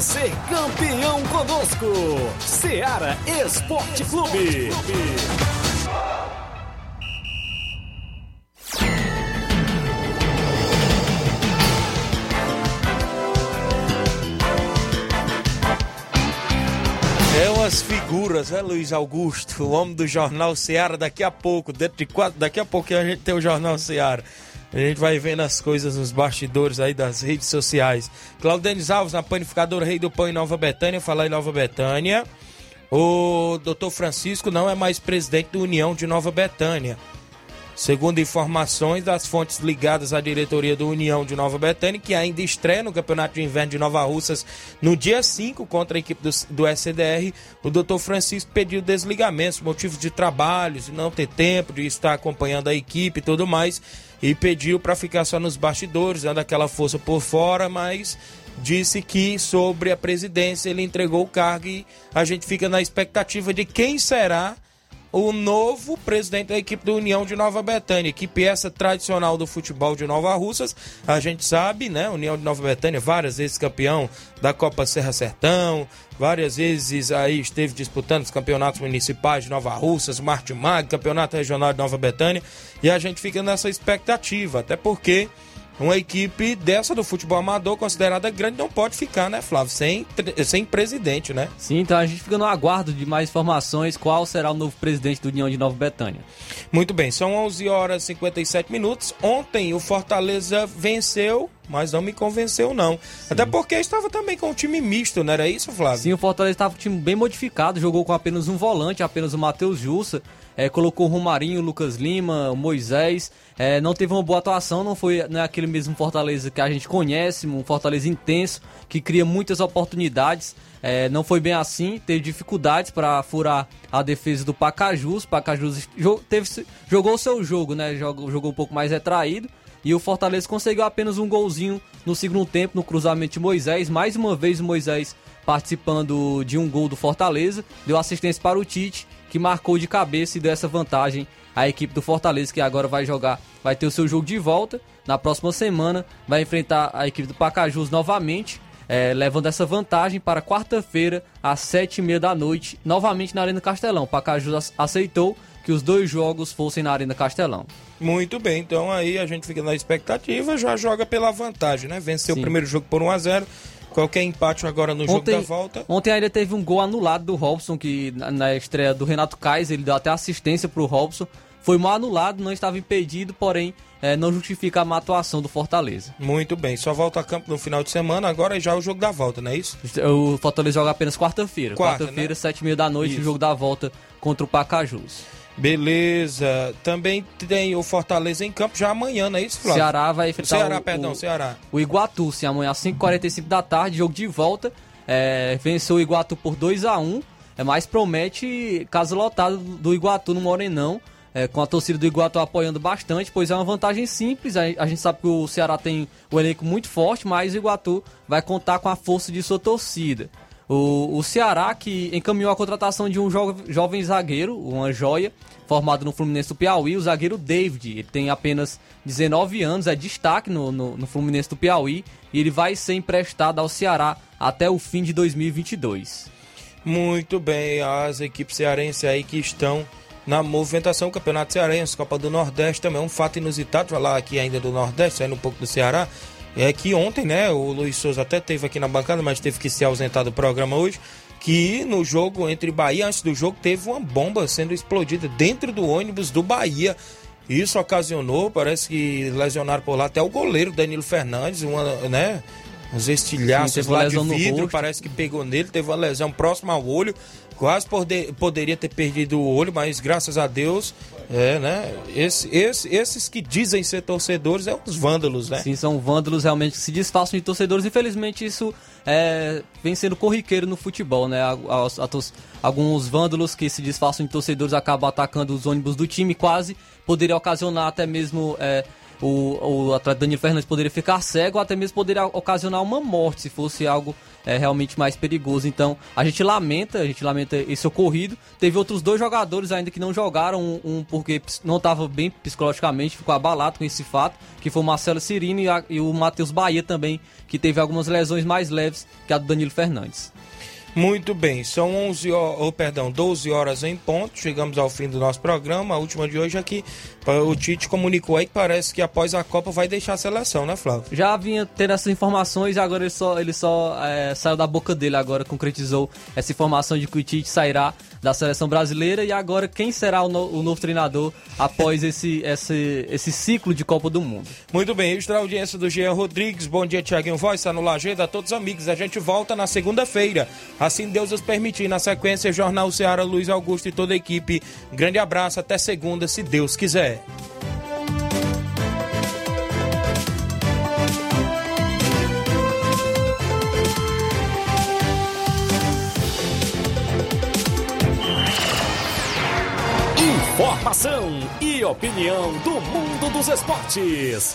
[SPEAKER 4] Ser campeão conosco. Seara Esporte Clube.
[SPEAKER 1] É umas figuras, né, Luiz Augusto? O homem do Jornal Seara. Daqui a pouco, dentro de quatro, daqui a pouco a gente tem o Jornal Seara. A gente vai vendo as coisas nos bastidores aí das redes sociais. Claudenis Alves, na panificadora Rei do Pão em Nova Betânia. Falar em Nova Betânia. O doutor Francisco não é mais presidente da União de Nova Betânia. Segundo informações das fontes ligadas à diretoria do União de Nova Betânia, que ainda estreia no Campeonato de Inverno de Nova Russas no dia 5 contra a equipe do, do SDR, o doutor Francisco pediu desligamentos, motivos de trabalhos, de não ter tempo de estar acompanhando a equipe e tudo mais, e pediu para ficar só nos bastidores, dando aquela força por fora, mas disse que sobre a presidência ele entregou o cargo e a gente fica na expectativa de quem será o novo presidente da equipe do União de Nova Betânia, que peça tradicional do futebol de Nova Russas. A gente sabe, né? União de Nova Betânia, várias vezes campeão da Copa Serra Sertão, várias vezes aí esteve disputando os campeonatos municipais de Nova Russas, Martimag, Campeonato Regional de Nova Betânia, e a gente fica nessa expectativa, até porque uma equipe dessa do futebol amador, considerada grande, não pode ficar, né, Flávio? Sem, sem presidente, né?
[SPEAKER 2] Sim, então a gente fica no aguardo de mais informações. Qual será o novo presidente do União de Nova Betânia?
[SPEAKER 1] Muito bem, são 11 horas e 57 minutos. Ontem o Fortaleza venceu mas não me convenceu não. Até porque estava também com um time misto, não era isso, Flávio?
[SPEAKER 2] Sim, o Fortaleza estava com um time bem modificado, jogou com apenas um volante, apenas o Matheus Jussa, é, colocou o Romarinho, Lucas Lima, Moisés, é, não teve uma boa atuação, não foi não é aquele mesmo Fortaleza que a gente conhece, um Fortaleza intenso, que cria muitas oportunidades, é, não foi bem assim, teve dificuldades para furar a defesa do Pacajus, Pacajus teve, jogou o seu jogo, né, jogou, jogou um pouco mais retraído, e o Fortaleza conseguiu apenas um golzinho no segundo tempo, no cruzamento de Moisés. Mais uma vez o Moisés participando de um gol do Fortaleza. Deu assistência para o Tite, que marcou de cabeça e deu essa vantagem à equipe do Fortaleza, que agora vai jogar, vai ter o seu jogo de volta. Na próxima semana vai enfrentar a equipe do Pacajus novamente. É, levando essa vantagem para quarta-feira, às sete e meia da noite, novamente na Arena Castelão. O Pacajus aceitou que os dois jogos fossem na Arena Castelão.
[SPEAKER 1] Muito bem, então aí a gente fica na expectativa, já joga pela vantagem, né? Venceu Sim. o primeiro jogo por 1 a 0 Qualquer empate agora no ontem, jogo da volta.
[SPEAKER 2] Ontem ainda teve um gol anulado do Robson, que na estreia do Renato Kaiser, ele deu até assistência pro Robson. Foi mal anulado, não estava impedido, porém é, não justifica a má atuação do Fortaleza.
[SPEAKER 1] Muito bem, só volta a campo no final de semana, agora já é o jogo da volta, não é isso?
[SPEAKER 2] O Fortaleza joga apenas quarta-feira. Quarta-feira, né? sete e meia da noite, isso. o jogo da volta contra o Pacajus.
[SPEAKER 1] Beleza. Também tem o Fortaleza em campo já amanhã, não é isso, Flávio?
[SPEAKER 2] Ceará vai enfrentar
[SPEAKER 1] Ceará,
[SPEAKER 2] o,
[SPEAKER 1] perdão,
[SPEAKER 2] o,
[SPEAKER 1] Ceará.
[SPEAKER 2] O Iguatu, sim, amanhã às 5h45 da tarde, jogo de volta. É, venceu o Iguatu por 2 a 1 é, Mas promete casa lotada do Iguatu no Morenão. É, com a torcida do Iguatu apoiando bastante, pois é uma vantagem simples. A, a, gente sabe que o Ceará tem um elenco muito forte, mas o Iguatu vai contar com a força de sua torcida. O, o Ceará que encaminhou a contratação de um jo jovem zagueiro, uma joia, formado no Fluminense do Piauí, o zagueiro David. Ele tem apenas 19 anos, é destaque no, no, no Fluminense do Piauí e ele vai ser emprestado ao Ceará até o fim de 2022.
[SPEAKER 1] Muito bem, as equipes cearenses aí que estão na movimentação, Campeonato Cearense, Copa do Nordeste também, é um fato inusitado, falar aqui ainda do Nordeste, saindo um pouco do Ceará, é que ontem, né, o Luiz Souza até teve aqui na bancada, mas teve que se ausentar do programa hoje, que no jogo entre Bahia, antes do jogo, teve uma bomba sendo explodida dentro do ônibus do Bahia. Isso ocasionou, parece que lesionaram por lá até o goleiro Danilo Fernandes, uma, né, uns estilhaços Sim, lá de vidro, parece que pegou nele, teve uma lesão próxima ao olho, quase poder, poderia ter perdido o olho, mas graças a Deus, é, né? Esse, esse, esses que dizem ser torcedores é os vândalos, né?
[SPEAKER 2] Sim, são vândalos realmente que se disfarçam de torcedores. Infelizmente, isso é, vem sendo corriqueiro no futebol, né? Alguns vândalos que se disfarçam de torcedores acabam atacando os ônibus do time, quase poderia ocasionar até mesmo. É, o, o atleta Daniel Fernandes poderia ficar cego ou até mesmo poderia ocasionar uma morte se fosse algo é, realmente mais perigoso. Então a gente lamenta, a gente lamenta esse ocorrido. Teve outros dois jogadores ainda que não jogaram, um, um porque não estava bem psicologicamente, ficou abalado com esse fato, que foi o Marcelo Cirino e, a, e o Matheus Bahia também, que teve algumas lesões mais leves que a do Danilo Fernandes.
[SPEAKER 1] Muito bem, são 11 horas, oh, perdão, 12 horas em ponto. Chegamos ao fim do nosso programa. A última de hoje aqui, o Tite comunicou aí que parece que após a Copa vai deixar a seleção, né, Flávio?
[SPEAKER 2] Já vinha tendo essas informações, agora ele só, ele só é, saiu da boca dele, agora concretizou essa informação de que o Tite sairá da seleção brasileira e agora quem será o, no, o novo treinador após esse, esse, esse ciclo de Copa do Mundo.
[SPEAKER 1] Muito bem, extra audiência do Jean Rodrigues. Bom dia, Tiaguinho Voz, está no Lajeiro, a todos os amigos. A gente volta na segunda-feira, assim Deus nos permitir. Na sequência, Jornal Ceará, Luiz Augusto e toda a equipe. Grande abraço, até segunda, se Deus quiser.
[SPEAKER 4] Informação e opinião do mundo dos esportes.